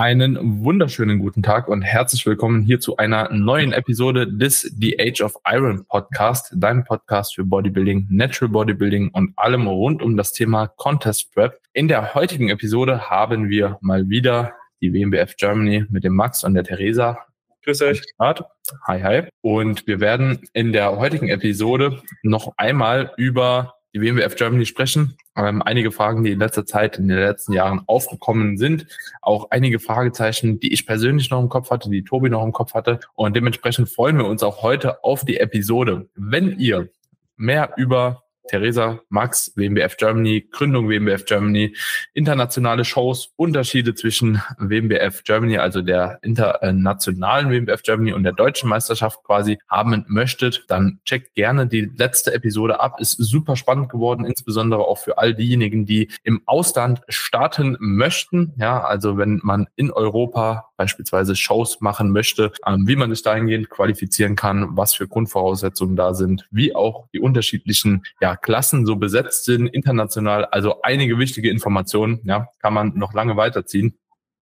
Einen wunderschönen guten Tag und herzlich willkommen hier zu einer neuen Episode des The Age of Iron Podcast, dein Podcast für Bodybuilding, Natural Bodybuilding und allem rund um das Thema Contest Prep. In der heutigen Episode haben wir mal wieder die WMBF Germany mit dem Max und der Theresa. Grüß euch. Hi, hi. Und wir werden in der heutigen Episode noch einmal über die WMWF Germany sprechen. Ähm, einige Fragen, die in letzter Zeit, in den letzten Jahren aufgekommen sind. Auch einige Fragezeichen, die ich persönlich noch im Kopf hatte, die Tobi noch im Kopf hatte. Und dementsprechend freuen wir uns auch heute auf die Episode. Wenn ihr mehr über Theresa, Max, WMBF Germany, Gründung WMBF Germany, internationale Shows, Unterschiede zwischen WMBF Germany, also der internationalen WMBF Germany und der deutschen Meisterschaft quasi haben möchtet, dann checkt gerne die letzte Episode ab. Ist super spannend geworden, insbesondere auch für all diejenigen, die im Ausland starten möchten. Ja, also wenn man in Europa beispielsweise Shows machen möchte, ähm, wie man sich dahingehend qualifizieren kann, was für Grundvoraussetzungen da sind, wie auch die unterschiedlichen ja, Klassen so besetzt sind, international. Also einige wichtige Informationen, ja, kann man noch lange weiterziehen.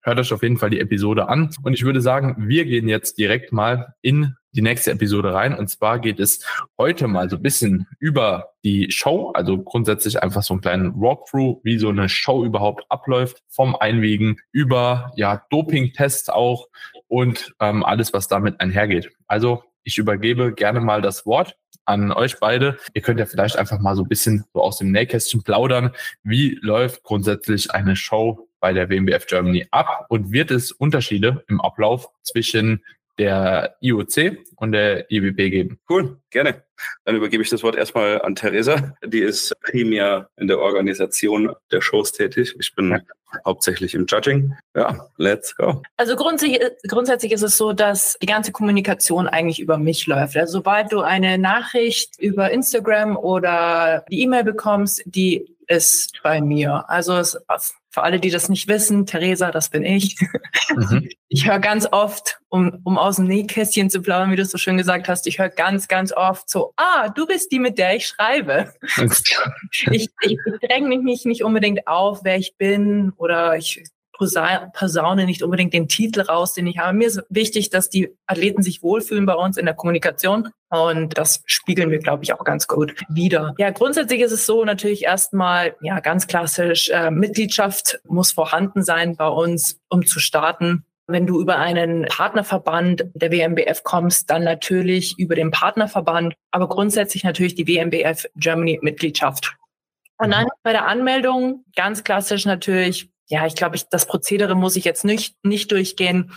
Hört euch auf jeden Fall die Episode an. Und ich würde sagen, wir gehen jetzt direkt mal in die nächste Episode rein. Und zwar geht es heute mal so ein bisschen über die Show, also grundsätzlich einfach so einen kleinen Walkthrough, wie so eine Show überhaupt abläuft, vom Einwiegen über ja Doping-Tests auch und ähm, alles, was damit einhergeht. Also ich übergebe gerne mal das Wort an euch beide. Ihr könnt ja vielleicht einfach mal so ein bisschen so aus dem Nähkästchen plaudern. Wie läuft grundsätzlich eine Show bei der WMBF Germany ab und wird es Unterschiede im Ablauf zwischen der IOC und der IWP geben. Cool, gerne. Dann übergebe ich das Wort erstmal an Theresa. Die ist primär in der Organisation der Shows tätig. Ich bin ja. hauptsächlich im Judging. Ja, let's go. Also grundsätzlich, grundsätzlich ist es so, dass die ganze Kommunikation eigentlich über mich läuft. Also sobald du eine Nachricht über Instagram oder die E-Mail bekommst, die ist bei mir. Also es, für alle, die das nicht wissen, Theresa, das bin ich. Mhm. Ich höre ganz oft, um, um aus dem Nähkästchen zu plaudern, wie du es so schön gesagt hast, ich höre ganz, ganz oft so, ah, du bist die, mit der ich schreibe. ich, ich, ich dränge mich nicht unbedingt auf, wer ich bin oder ich Posaune nicht unbedingt den Titel raus, den ich habe. Mir ist wichtig, dass die Athleten sich wohlfühlen bei uns in der Kommunikation. Und das spiegeln wir, glaube ich, auch ganz gut wieder. Ja, grundsätzlich ist es so natürlich erstmal, ja, ganz klassisch, äh, Mitgliedschaft muss vorhanden sein bei uns, um zu starten. Wenn du über einen Partnerverband der WMBF kommst, dann natürlich über den Partnerverband, aber grundsätzlich natürlich die WMBF Germany Mitgliedschaft. Und dann bei der Anmeldung ganz klassisch natürlich ja, ich glaube, ich, das Prozedere muss ich jetzt nicht, nicht durchgehen.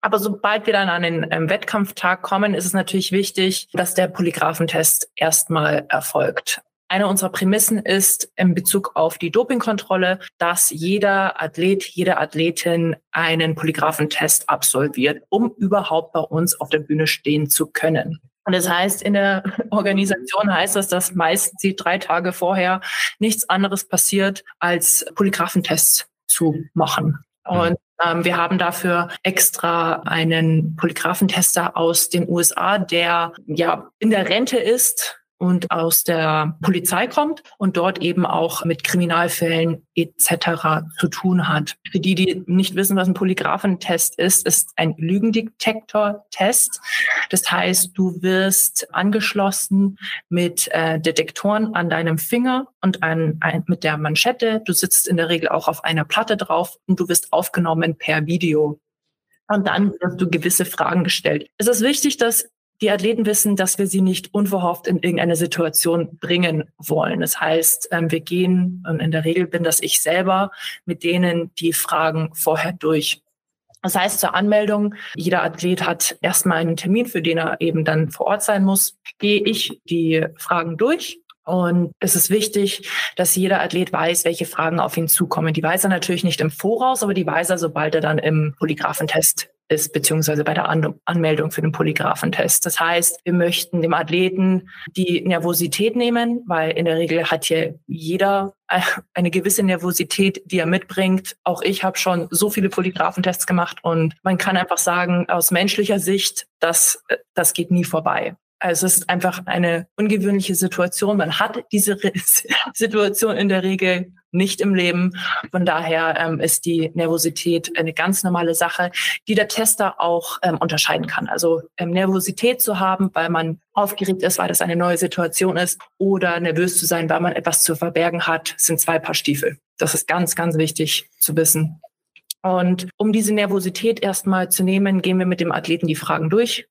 Aber sobald wir dann an den ähm, Wettkampftag kommen, ist es natürlich wichtig, dass der Polygraphentest erstmal erfolgt. Eine unserer Prämissen ist in Bezug auf die Dopingkontrolle, dass jeder Athlet, jede Athletin einen Polygraphentest absolviert, um überhaupt bei uns auf der Bühne stehen zu können. Und das heißt, in der Organisation heißt das, dass meistens die drei Tage vorher nichts anderes passiert, als Polygraphentests zu machen. Und ähm, wir haben dafür extra einen Polygraphentester aus den USA, der ja in der Rente ist, und aus der Polizei kommt und dort eben auch mit Kriminalfällen etc. zu tun hat. Für die, die nicht wissen, was ein Polygraphentest ist, ist ein Lügendetektor-Test. Das heißt, du wirst angeschlossen mit äh, Detektoren an deinem Finger und ein, ein, mit der Manschette. Du sitzt in der Regel auch auf einer Platte drauf und du wirst aufgenommen per Video. Und dann wirst du gewisse Fragen gestellt. Es ist wichtig, dass die Athleten wissen, dass wir sie nicht unverhofft in irgendeine Situation bringen wollen. Das heißt, ähm, wir gehen, und in der Regel bin das ich selber, mit denen die Fragen vorher durch. Das heißt, zur Anmeldung, jeder Athlet hat erstmal einen Termin, für den er eben dann vor Ort sein muss, gehe ich die Fragen durch und es ist wichtig, dass jeder Athlet weiß, welche Fragen auf ihn zukommen. Die weiß er natürlich nicht im Voraus, aber die weiß er, sobald er dann im Polygraphentest ist, beziehungsweise bei der An Anmeldung für den Polygraphentest. Das heißt, wir möchten dem Athleten die Nervosität nehmen, weil in der Regel hat hier jeder eine gewisse Nervosität, die er mitbringt. Auch ich habe schon so viele Polygraphentests gemacht und man kann einfach sagen, aus menschlicher Sicht, das, das geht nie vorbei. Also es ist einfach eine ungewöhnliche Situation. Man hat diese Situation in der Regel nicht im Leben. Von daher ähm, ist die Nervosität eine ganz normale Sache, die der Tester auch ähm, unterscheiden kann. Also ähm, Nervosität zu haben, weil man aufgeregt ist, weil das eine neue Situation ist, oder nervös zu sein, weil man etwas zu verbergen hat, sind zwei Paar Stiefel. Das ist ganz, ganz wichtig zu wissen. Und um diese Nervosität erstmal zu nehmen, gehen wir mit dem Athleten die Fragen durch.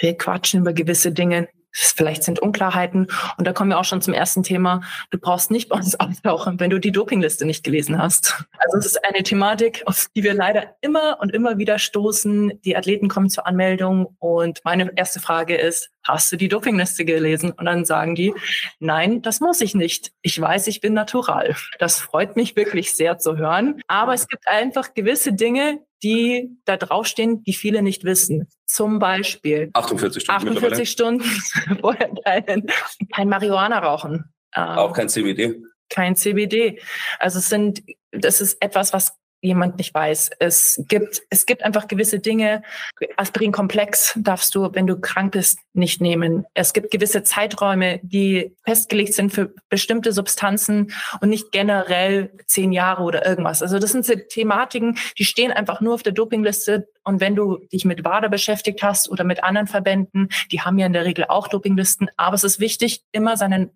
Wir quatschen über gewisse Dinge, Vielleicht sind Unklarheiten. Und da kommen wir auch schon zum ersten Thema. Du brauchst nicht bei uns auftauchen, wenn du die Dopingliste nicht gelesen hast. Also es ist eine Thematik, auf die wir leider immer und immer wieder stoßen. Die Athleten kommen zur Anmeldung und meine erste Frage ist, hast du die Dopingliste gelesen? Und dann sagen die, nein, das muss ich nicht. Ich weiß, ich bin natural. Das freut mich wirklich sehr zu hören. Aber es gibt einfach gewisse Dinge, die da draufstehen, die viele nicht wissen. Zum Beispiel 48 Stunden. 48 Stunden vorher kein, kein Marihuana rauchen. Auch kein CBD. Kein CBD. Also es sind, das ist etwas, was jemand nicht weiß. Es gibt, es gibt einfach gewisse Dinge. Aspirin-Komplex darfst du, wenn du krank bist, nicht nehmen. Es gibt gewisse Zeiträume, die festgelegt sind für bestimmte Substanzen und nicht generell zehn Jahre oder irgendwas. Also das sind Thematiken, die stehen einfach nur auf der Dopingliste. Und wenn du dich mit WADA beschäftigt hast oder mit anderen Verbänden, die haben ja in der Regel auch Dopinglisten. Aber es ist wichtig, immer seinen,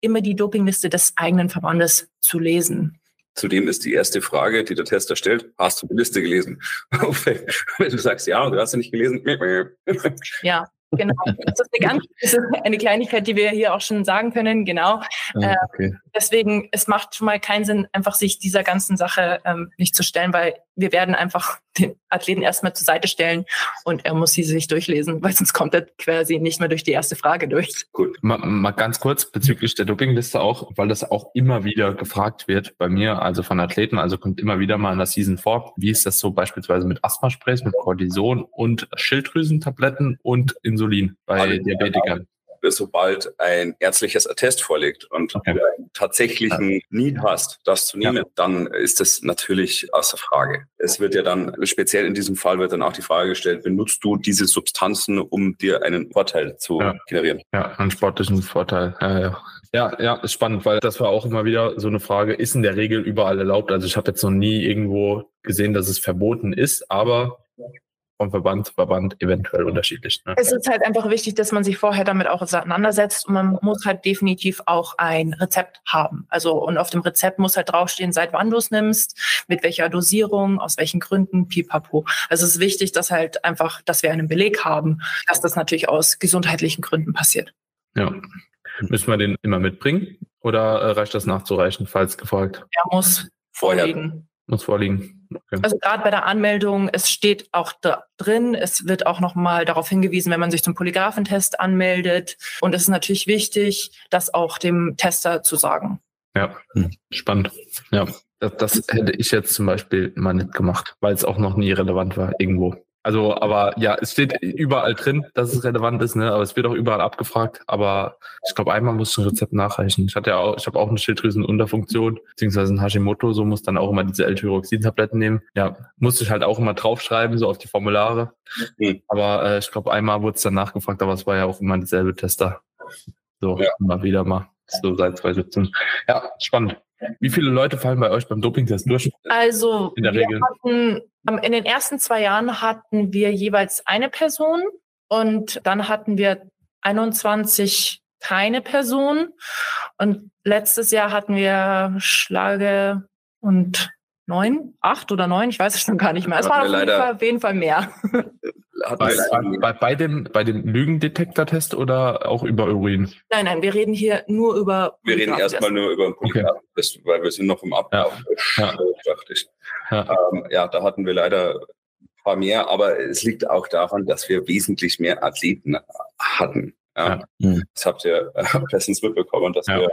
immer die Dopingliste des eigenen Verbandes zu lesen. Zudem ist die erste Frage, die der Tester stellt, hast du die Liste gelesen? Wenn du sagst, ja, und du hast sie nicht gelesen. Ja, genau. Das ist, eine ganz, das ist eine Kleinigkeit, die wir hier auch schon sagen können. Genau. Ah, okay. äh, deswegen, es macht schon mal keinen Sinn, einfach sich dieser ganzen Sache ähm, nicht zu stellen, weil wir werden einfach den Athleten erstmal zur Seite stellen und er muss sie sich durchlesen, weil sonst kommt er quasi nicht mehr durch die erste Frage durch. Gut, mal, mal ganz kurz bezüglich der Dopingliste auch, weil das auch immer wieder gefragt wird bei mir, also von Athleten, also kommt immer wieder mal in der Season vor. Wie ist das so beispielsweise mit Asthmasprays, mit Cortison und Schilddrüsentabletten und Insulin bei Diabetikern? sobald ein ärztliches Attest vorliegt und okay. du einen tatsächlichen Need hast, das zu nehmen, ja. dann ist das natürlich außer Frage. Es wird ja dann, speziell in diesem Fall wird dann auch die Frage gestellt, benutzt du diese Substanzen, um dir einen Vorteil zu ja. generieren? Ja, einen sportlichen Vorteil. Ja, ja. Ja, ja, ist spannend, weil das war auch immer wieder so eine Frage, ist in der Regel überall erlaubt? Also ich habe jetzt noch nie irgendwo gesehen, dass es verboten ist, aber vom Verband zu Verband eventuell unterschiedlich. Ne? Es ist halt einfach wichtig, dass man sich vorher damit auch auseinandersetzt und man muss halt definitiv auch ein Rezept haben. Also und auf dem Rezept muss halt draufstehen, seit wann du es nimmst, mit welcher Dosierung, aus welchen Gründen, pipapo. Also es ist wichtig, dass halt einfach, dass wir einen Beleg haben, dass das natürlich aus gesundheitlichen Gründen passiert. Ja. Müssen wir den immer mitbringen oder äh, reicht das nachzureichen, falls gefragt? Er muss vorliegen. Muss vorliegen. Okay. Also gerade bei der Anmeldung, es steht auch da drin, es wird auch nochmal darauf hingewiesen, wenn man sich zum Polygraphentest anmeldet. Und es ist natürlich wichtig, das auch dem Tester zu sagen. Ja, hm. spannend. Ja, das, das hätte ich jetzt zum Beispiel mal nicht gemacht, weil es auch noch nie relevant war irgendwo. Also, aber ja, es steht überall drin, dass es relevant ist, ne? Aber es wird auch überall abgefragt. Aber ich glaube, einmal muss ein Rezept nachreichen. Ich hatte ja auch, ich habe auch eine Schilddrüsenunterfunktion, beziehungsweise ein Hashimoto, so muss dann auch immer diese L-Tyroxin-Tabletten nehmen. Ja, musste ich halt auch immer draufschreiben, so auf die Formulare. Mhm. Aber äh, ich glaube, einmal wurde es dann nachgefragt, aber es war ja auch immer dieselbe Tester. So, ja. immer wieder mal. So seit 2017. Ja, spannend. Wie viele Leute fallen bei euch beim Dopingtest durch? Also, in der Regel. Hatten, in den ersten zwei Jahren hatten wir jeweils eine Person und dann hatten wir 21 keine Person. Und letztes Jahr hatten wir Schlage und neun, acht oder neun, ich weiß es schon gar nicht mehr. Es waren auf jeden, Fall, auf jeden Fall mehr. Bei, bei, bei, dem, bei dem Lügendetektor-Test oder auch über Urin? Nein, nein, wir reden hier nur über. Wir reden erstmal nur über den Polygraph-Test, okay. weil wir sind noch im Ablauf. Ja, ja. Ja. Ähm, ja, da hatten wir leider ein paar mehr, aber es liegt auch daran, dass wir wesentlich mehr Athleten hatten. Ja. ja. Das habt ihr äh, bestens mitbekommen, dass wir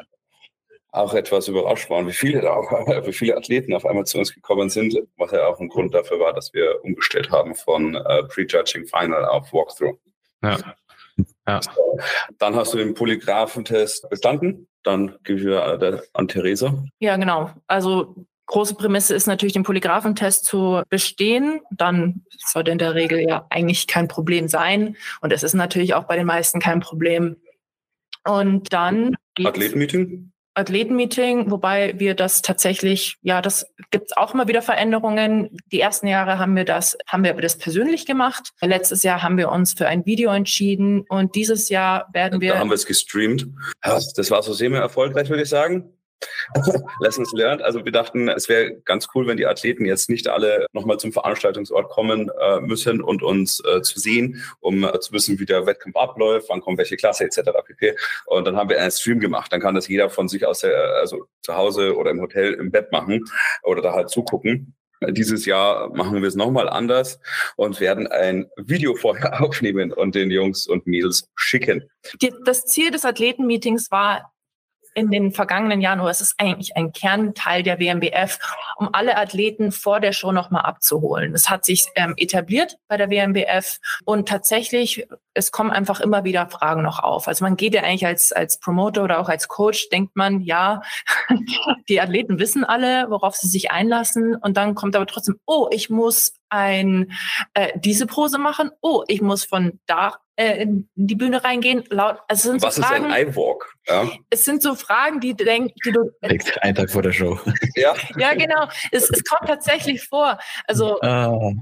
auch etwas überrascht waren, wie viele, da auch, wie viele Athleten auf einmal zu uns gekommen sind, was ja auch ein Grund dafür war, dass wir umgestellt haben von äh, Prejudging Final auf Walkthrough. Ja. ja. So, dann hast du den Polygraphentest bestanden. Dann gebe ich wieder an Theresa. Ja, genau. Also große Prämisse ist natürlich, den Polygraphentest zu bestehen. Dann sollte in der Regel ja eigentlich kein Problem sein. Und es ist natürlich auch bei den meisten kein Problem. Und dann. Athletenmeeting? Athletenmeeting, wobei wir das tatsächlich, ja, das gibt es auch immer wieder Veränderungen. Die ersten Jahre haben wir das, haben wir das persönlich gemacht. Letztes Jahr haben wir uns für ein Video entschieden und dieses Jahr werden wir. Da haben wir es gestreamt. Das war so semi erfolgreich, würde ich sagen. Lessons learned. Also wir dachten, es wäre ganz cool, wenn die Athleten jetzt nicht alle nochmal zum Veranstaltungsort kommen äh, müssen und uns äh, zu sehen, um äh, zu wissen, wie der Wettkampf abläuft, wann kommt welche Klasse etc. pp. Und dann haben wir einen Stream gemacht. Dann kann das jeder von sich aus, der, also zu Hause oder im Hotel im Bett machen oder da halt zugucken. Dieses Jahr machen wir es nochmal anders und werden ein Video vorher aufnehmen und den Jungs und Mädels schicken. Das Ziel des Athletenmeetings war in den vergangenen Jahren, oder es ist eigentlich ein Kernteil der WMBF, um alle Athleten vor der Show nochmal abzuholen. Es hat sich ähm, etabliert bei der WMBF und tatsächlich, es kommen einfach immer wieder Fragen noch auf. Also man geht ja eigentlich als, als Promoter oder auch als Coach, denkt man, ja, die Athleten wissen alle, worauf sie sich einlassen und dann kommt aber trotzdem, oh, ich muss ein äh, diese Pose machen. Oh, ich muss von da äh, in die Bühne reingehen. Laut, also sind Was so Fragen, ist ein iWalk? Ja. Es sind so Fragen, die, denk, die du. Ein Tag vor der Show. Ja, ja genau. Es, es kommt tatsächlich vor. Also ah.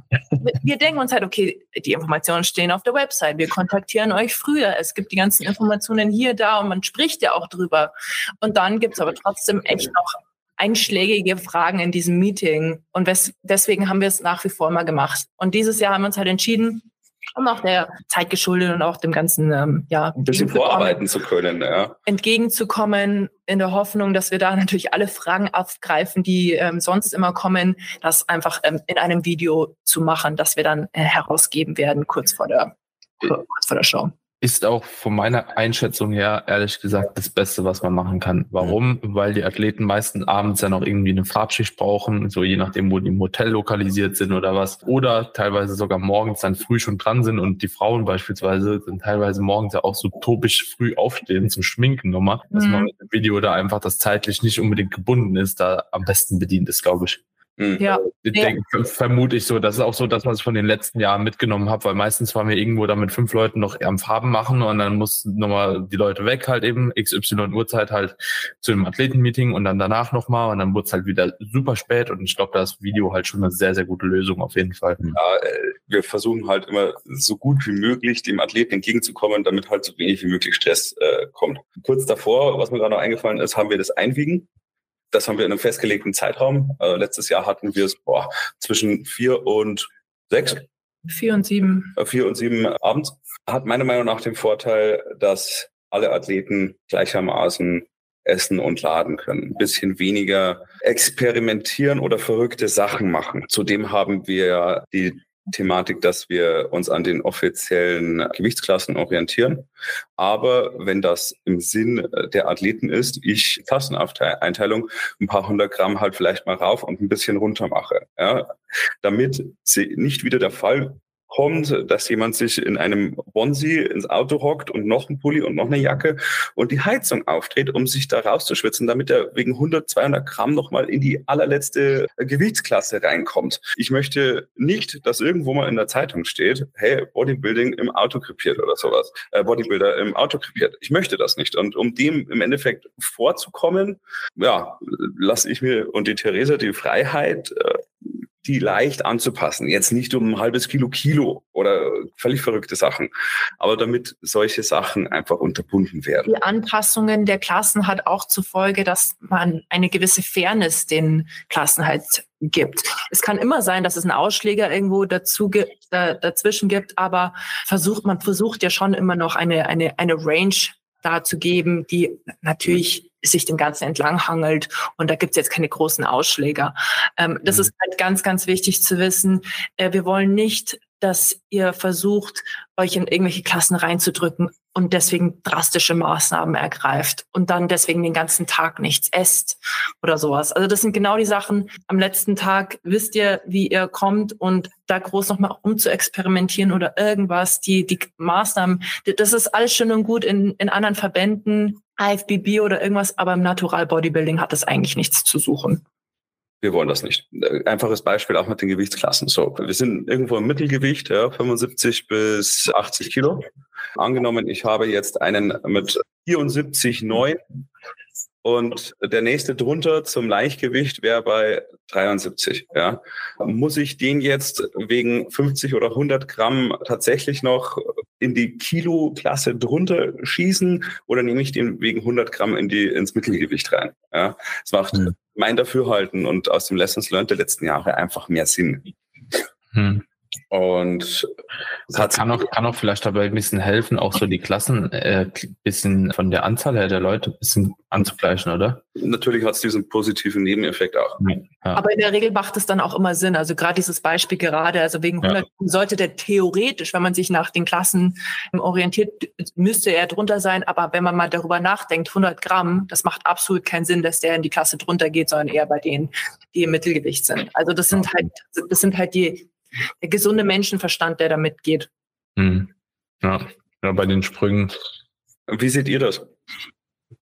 wir denken uns halt, okay, die Informationen stehen auf der Website. Wir kontaktieren euch früher. Es gibt die ganzen Informationen hier, da und man spricht ja auch drüber. Und dann gibt es aber trotzdem echt noch einschlägige Fragen in diesem Meeting. Und deswegen haben wir es nach wie vor immer gemacht. Und dieses Jahr haben wir uns halt entschieden, um auch der Zeit geschuldet und auch dem ganzen, ähm, ja, ein bisschen vorarbeiten zu können, ja. entgegenzukommen, in der Hoffnung, dass wir da natürlich alle Fragen aufgreifen, die ähm, sonst immer kommen, das einfach ähm, in einem Video zu machen, das wir dann äh, herausgeben werden kurz vor der, kurz vor der Show ist auch von meiner Einschätzung her ehrlich gesagt das Beste, was man machen kann. Warum? Weil die Athleten meistens abends ja noch irgendwie eine Farbschicht brauchen, so je nachdem, wo die im Hotel lokalisiert sind oder was. Oder teilweise sogar morgens dann früh schon dran sind und die Frauen beispielsweise sind teilweise morgens ja auch so topisch früh aufstehen zum Schminken nochmal, dass mhm. man mit dem Video da einfach das zeitlich nicht unbedingt gebunden ist, da am besten bedient ist, glaube ich. Mhm. Ja. Ich denke, vermute ich so. Das ist auch so das, was ich von den letzten Jahren mitgenommen habe, weil meistens waren wir irgendwo da mit fünf Leuten noch am Farben machen und dann mussten nochmal die Leute weg, halt eben XY Uhrzeit halt zu dem Athletenmeeting und dann danach nochmal und dann wurde es halt wieder super spät und ich glaube, da ist Video halt schon eine sehr, sehr gute Lösung auf jeden Fall. Ja, äh, wir versuchen halt immer so gut wie möglich dem Athleten entgegenzukommen, damit halt so wenig wie möglich Stress äh, kommt. Kurz davor, was mir gerade noch eingefallen ist, haben wir das Einwiegen das haben wir in einem festgelegten Zeitraum. Äh, letztes Jahr hatten wir es boah, zwischen vier und sechs. Vier und sieben. Äh, vier und sieben abends. Hat meiner Meinung nach den Vorteil, dass alle Athleten gleichermaßen essen und laden können. Ein bisschen weniger experimentieren oder verrückte Sachen machen. Zudem haben wir die Thematik, dass wir uns an den offiziellen Gewichtsklassen orientieren. Aber wenn das im Sinn der Athleten ist, ich Klasseneinteilung ein paar hundert Gramm halt vielleicht mal rauf und ein bisschen runter mache, ja, damit nicht wieder der Fall kommt, dass jemand sich in einem Bonsi ins Auto hockt und noch ein Pulli und noch eine Jacke und die Heizung aufdreht, um sich da rauszuschwitzen, damit er wegen 100, 200 Gramm nochmal in die allerletzte Gewichtsklasse reinkommt. Ich möchte nicht, dass irgendwo mal in der Zeitung steht, hey, Bodybuilding im Auto krepiert oder sowas. Äh, Bodybuilder im Auto krepiert. Ich möchte das nicht. Und um dem im Endeffekt vorzukommen, ja, lasse ich mir und die Theresa die Freiheit, äh, die leicht anzupassen. Jetzt nicht um ein halbes Kilo Kilo oder völlig verrückte Sachen, aber damit solche Sachen einfach unterbunden werden. Die Anpassungen der Klassen hat auch zur Folge, dass man eine gewisse Fairness den Klassen halt gibt. Es kann immer sein, dass es einen Ausschläger irgendwo dazu gibt, da, dazwischen gibt, aber versucht, man versucht ja schon immer noch eine, eine, eine Range da zu geben, die natürlich sich dem Ganzen entlanghangelt und da gibt's jetzt keine großen Ausschläger. Ähm, das mhm. ist halt ganz, ganz wichtig zu wissen. Äh, wir wollen nicht, dass ihr versucht, euch in irgendwelche Klassen reinzudrücken und deswegen drastische Maßnahmen ergreift und dann deswegen den ganzen Tag nichts esst oder sowas. Also das sind genau die Sachen. Am letzten Tag wisst ihr, wie ihr kommt und da groß nochmal um zu experimentieren oder irgendwas, die, die Maßnahmen, das ist alles schön und gut in, in anderen Verbänden, IFBB oder irgendwas, aber im Natural Bodybuilding hat das eigentlich nichts zu suchen. Wir wollen das nicht. Einfaches Beispiel auch mit den Gewichtsklassen. So, wir sind irgendwo im Mittelgewicht, ja, 75 bis 80 Kilo. Angenommen, ich habe jetzt einen mit 74,9 und der nächste drunter zum Leichtgewicht wäre bei 73. Ja. Muss ich den jetzt wegen 50 oder 100 Gramm tatsächlich noch in die Kilo-Klasse drunter schießen oder nehme ich den wegen 100 Gramm in die, ins Mittelgewicht rein? Ja. Das macht hm. Mein Dafürhalten und aus dem Lessons Learned der letzten Jahre einfach mehr Sinn. Hm. Und das kann auch, kann auch vielleicht dabei ein bisschen helfen, auch so die Klassen äh, bisschen von der Anzahl her der Leute ein bisschen anzugleichen, oder? Natürlich hat es diesen positiven Nebeneffekt auch. Ja. Aber in der Regel macht es dann auch immer Sinn. Also gerade dieses Beispiel gerade, also wegen 100 ja. sollte der theoretisch, wenn man sich nach den Klassen orientiert, müsste er drunter sein. Aber wenn man mal darüber nachdenkt, 100 Gramm, das macht absolut keinen Sinn, dass der in die Klasse drunter geht, sondern eher bei denen, die im Mittelgewicht sind. Also das sind halt, das sind halt die der gesunde Menschenverstand, der da mitgeht. Hm. Ja. ja, bei den Sprüngen. Wie seht ihr das?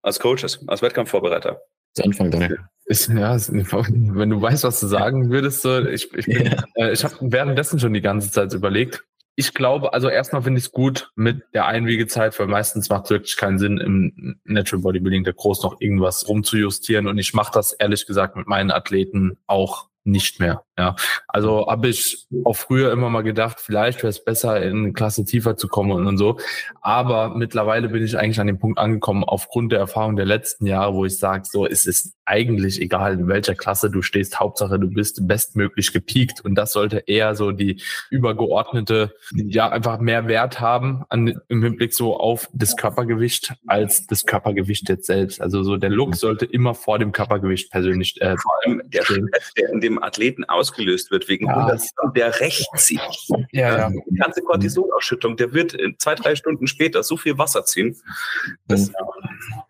Als Coaches, als Wettkampfvorbereiter? Zu Anfang, Daniel. Ist, ja, wenn du weißt, was du sagen würdest, so, ich, ich, bin, ja. äh, ich habe währenddessen schon die ganze Zeit überlegt. Ich glaube, also erstmal finde ich es gut mit der Einwiegezeit, weil meistens macht es wirklich keinen Sinn, im Natural Bodybuilding der groß noch irgendwas rumzujustieren. Und ich mache das ehrlich gesagt mit meinen Athleten auch nicht mehr. Ja, also habe ich auch früher immer mal gedacht, vielleicht wäre es besser, in eine Klasse tiefer zu kommen und, und so. Aber mittlerweile bin ich eigentlich an dem Punkt angekommen, aufgrund der Erfahrung der letzten Jahre, wo ich sage, so es ist eigentlich egal, in welcher Klasse du stehst. Hauptsache, du bist bestmöglich gepiekt und das sollte eher so die übergeordnete, ja einfach mehr Wert haben an, im Hinblick so auf das Körpergewicht als das Körpergewicht jetzt selbst. Also so der Look sollte immer vor dem Körpergewicht persönlich. Äh, vor allem der Stress, der in dem Athleten ausgelöst wird wegen ja. 100 der rächt sich. Ja, ja. Die ganze Cortisonausschüttung, der wird zwei, drei Stunden später so viel Wasser ziehen. Das,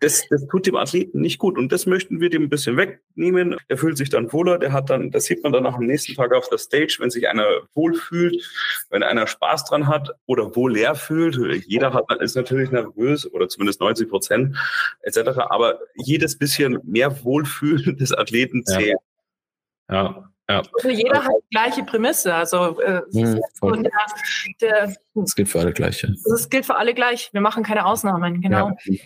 das, das tut dem Athleten nicht gut und das möchten wir dem ein bisschen wegnehmen. Der fühlt sich dann wohler, der hat dann, das sieht man dann auch am nächsten Tag auf der Stage, wenn sich einer wohl fühlt, wenn einer Spaß dran hat oder wohl leer fühlt. Jeder hat, ist natürlich nervös oder zumindest 90 Prozent etc. Aber jedes bisschen mehr Wohlfühlen des Athleten zählt. Ja. ja. Also jeder hat die gleiche Prämisse. Also äh, mhm, der, der, das gilt für alle gleich. Das gilt für alle gleich. Wir machen keine Ausnahmen, genau. Ja.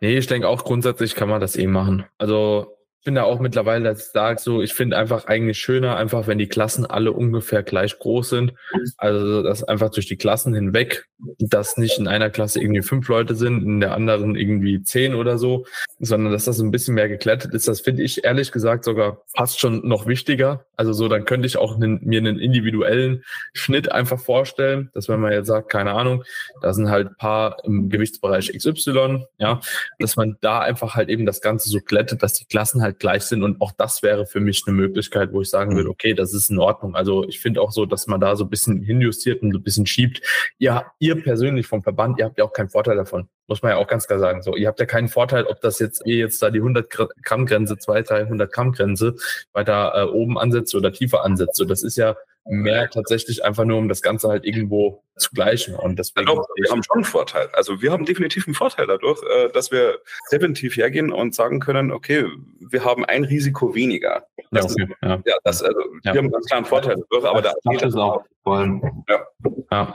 Nee, ich denke auch grundsätzlich kann man das eh machen. Also bin da auch mittlerweile, dass ich sage, so, ich finde einfach eigentlich schöner, einfach wenn die Klassen alle ungefähr gleich groß sind. Also dass einfach durch die Klassen hinweg, dass nicht in einer Klasse irgendwie fünf Leute sind, in der anderen irgendwie zehn oder so, sondern dass das ein bisschen mehr geklettet ist. Das finde ich ehrlich gesagt sogar fast schon noch wichtiger. Also so, dann könnte ich auch einen, mir einen individuellen Schnitt einfach vorstellen, dass wenn man jetzt sagt, keine Ahnung, da sind halt paar im Gewichtsbereich XY, ja, dass man da einfach halt eben das Ganze so glättet, dass die Klassen halt halt gleich sind. Und auch das wäre für mich eine Möglichkeit, wo ich sagen würde, mhm. okay, das ist in Ordnung. Also ich finde auch so, dass man da so ein bisschen hinjustiert und so ein bisschen schiebt. Ihr, ihr persönlich vom Verband, ihr habt ja auch keinen Vorteil davon. Muss man ja auch ganz klar sagen. So, ihr habt ja keinen Vorteil, ob das jetzt ihr jetzt da die 100 Gramm Grenze, 200, 300 Gramm Grenze weiter äh, oben ansetzt oder tiefer ansetzt. So, das ist ja mehr tatsächlich einfach nur, um das Ganze halt irgendwo zu gleichen. Und deswegen ja, doch, wir haben schon einen Vorteil. Also wir haben definitiv einen Vorteil dadurch, äh, dass wir präventiv hergehen und sagen können, okay, wir haben ein Risiko weniger. Das ja, okay, ja. ja, das, also ja. wir haben ganz klar einen Vorteil dadurch, aber da geht es auch. Ja. Ja.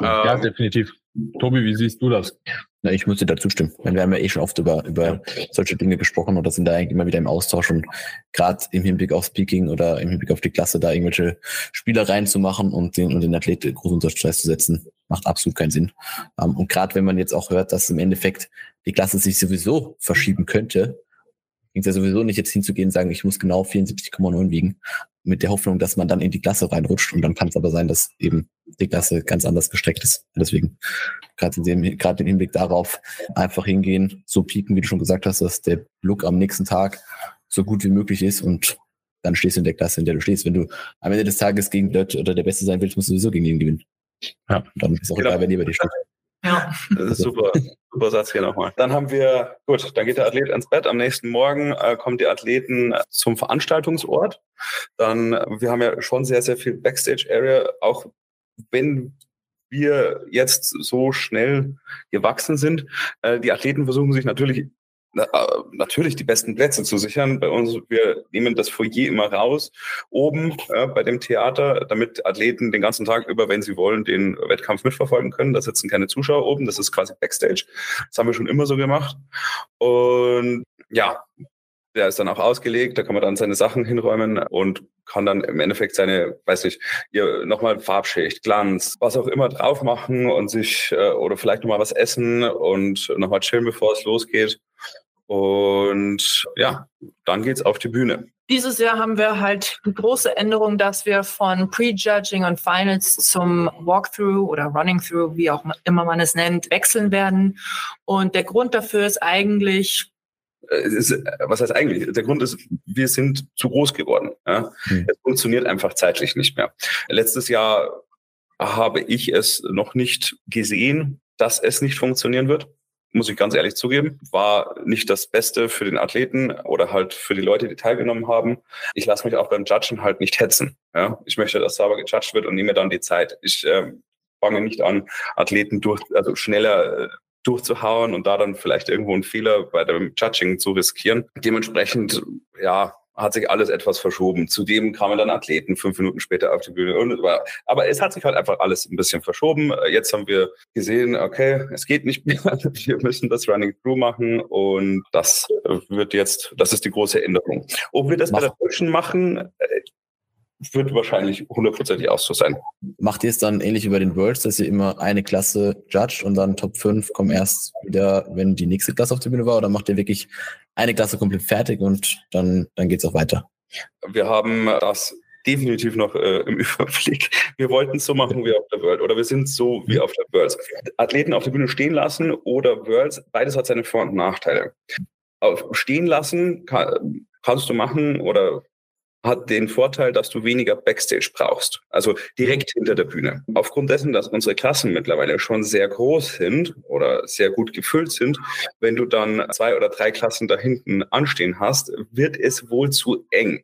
ja, ähm, definitiv. Tobi, wie siehst du das? Na, ich dir dazu stimmen. Wir haben ja eh schon oft über, über solche Dinge gesprochen oder sind da eigentlich immer wieder im Austausch und gerade im Hinblick auf Speaking oder im Hinblick auf die Klasse da irgendwelche Spielereien zu machen und den, und den Athleten groß unter Stress zu setzen, macht absolut keinen Sinn. Ähm, und gerade wenn man jetzt auch hört, dass im Endeffekt die Klasse sich sowieso verschieben könnte, bringt es ja sowieso nicht jetzt hinzugehen und sagen, ich muss genau 74,9 wiegen, mit der Hoffnung, dass man dann in die Klasse reinrutscht. Und dann kann es aber sein, dass eben die Klasse ganz anders gestreckt ist. Deswegen, gerade im Hinblick darauf, einfach hingehen, so pieken, wie du schon gesagt hast, dass der Look am nächsten Tag so gut wie möglich ist und dann stehst du in der Klasse, in der du stehst. Wenn du am Ende des Tages gegen Dirt oder der Beste sein willst, musst du sowieso gegen ihn gewinnen. Ja. Dann ist auch genau. egal, wer neben dir steht. Ja. Das ist super. Super Satz hier nochmal. Dann haben wir, gut, dann geht der Athlet ins Bett. Am nächsten Morgen äh, kommen die Athleten zum Veranstaltungsort. Dann, wir haben ja schon sehr, sehr viel Backstage-Area, auch wenn wir jetzt so schnell gewachsen sind. Äh, die Athleten versuchen sich natürlich natürlich die besten Plätze zu sichern. Bei uns, wir nehmen das Foyer immer raus, oben äh, bei dem Theater, damit Athleten den ganzen Tag über, wenn sie wollen, den Wettkampf mitverfolgen können. Da sitzen keine Zuschauer oben, das ist quasi Backstage. Das haben wir schon immer so gemacht. Und ja, der ist dann auch ausgelegt, da kann man dann seine Sachen hinräumen und kann dann im Endeffekt seine, weiß ich, ihr nochmal Farbschicht, Glanz, was auch immer drauf machen und sich äh, oder vielleicht nochmal was essen und nochmal chillen, bevor es losgeht. Und ja, dann geht's auf die Bühne. Dieses Jahr haben wir halt die große Änderung, dass wir von Prejudging und Finals zum Walkthrough oder Running Through, wie auch immer man es nennt, wechseln werden. Und der Grund dafür ist eigentlich, ist, was heißt eigentlich? Der Grund ist, wir sind zu groß geworden. Ja? Mhm. Es funktioniert einfach zeitlich nicht mehr. Letztes Jahr habe ich es noch nicht gesehen, dass es nicht funktionieren wird. Muss ich ganz ehrlich zugeben. War nicht das Beste für den Athleten oder halt für die Leute, die teilgenommen haben. Ich lasse mich auch beim Judgen halt nicht hetzen. Ja? Ich möchte, dass sauber gejudged wird und nehme dann die Zeit. Ich äh, fange nicht an, Athleten durch, also schneller äh, durchzuhauen und da dann vielleicht irgendwo einen Fehler bei dem Judging zu riskieren. Dementsprechend, ja, hat sich alles etwas verschoben. Zudem kamen dann Athleten fünf Minuten später auf die Bühne. aber es hat sich halt einfach alles ein bisschen verschoben. Jetzt haben wir gesehen, okay, es geht nicht mehr. Wir müssen das Running Through machen und das wird jetzt, das ist die große Änderung. Ob wir das Mach. bei der Deutschen machen, wird wahrscheinlich hundertprozentig auch so sein. Macht ihr es dann ähnlich wie bei den Worlds, dass ihr immer eine Klasse judgt und dann Top 5 kommen erst wieder, wenn die nächste Klasse auf der Bühne war? Oder macht ihr wirklich eine Klasse komplett fertig und dann, dann geht es auch weiter? Wir haben das definitiv noch äh, im Überblick. Wir wollten es so machen wie auf der World oder wir sind so wie auf der Worlds. Athleten auf der Bühne stehen lassen oder Worlds, beides hat seine Vor- und Nachteile. Auf stehen lassen kann, kannst du machen oder hat den Vorteil, dass du weniger Backstage brauchst, also direkt hinter der Bühne. Aufgrund dessen, dass unsere Klassen mittlerweile schon sehr groß sind oder sehr gut gefüllt sind, wenn du dann zwei oder drei Klassen da hinten anstehen hast, wird es wohl zu eng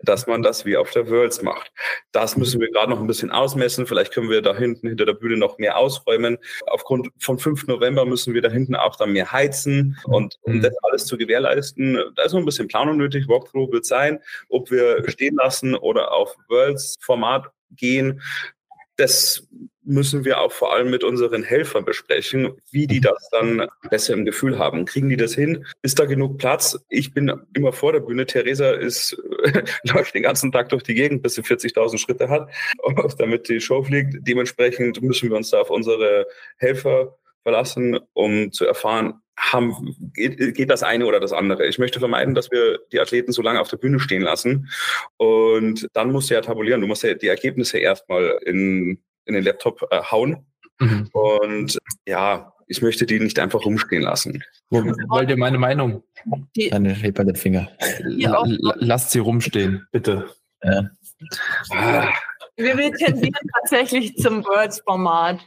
dass man das wie auf der Worlds macht. Das müssen wir gerade noch ein bisschen ausmessen. Vielleicht können wir da hinten hinter der Bühne noch mehr ausräumen. Aufgrund von 5. November müssen wir da hinten auch dann mehr heizen und um mhm. das alles zu gewährleisten, da ist noch ein bisschen Planung nötig. Walkthrough wird sein, ob wir stehen lassen oder auf Worlds Format gehen. Das müssen wir auch vor allem mit unseren Helfern besprechen, wie die das dann besser im Gefühl haben. Kriegen die das hin? Ist da genug Platz? Ich bin immer vor der Bühne. Theresa ist, läuft den ganzen Tag durch die Gegend, bis sie 40.000 Schritte hat, damit die Show fliegt. Dementsprechend müssen wir uns da auf unsere Helfer verlassen, um zu erfahren, haben, geht, geht das eine oder das andere. Ich möchte vermeiden, dass wir die Athleten so lange auf der Bühne stehen lassen. Und dann musst du ja tabulieren. Du musst ja die Ergebnisse erstmal in, in den Laptop äh, hauen. Mhm. Und ja, ich möchte die nicht einfach rumstehen lassen. Wollt ihr meine Meinung? Den Finger. Lasst sie rumstehen, bitte. Ja. Ah. Wir, wir tendieren tatsächlich zum Words-Format.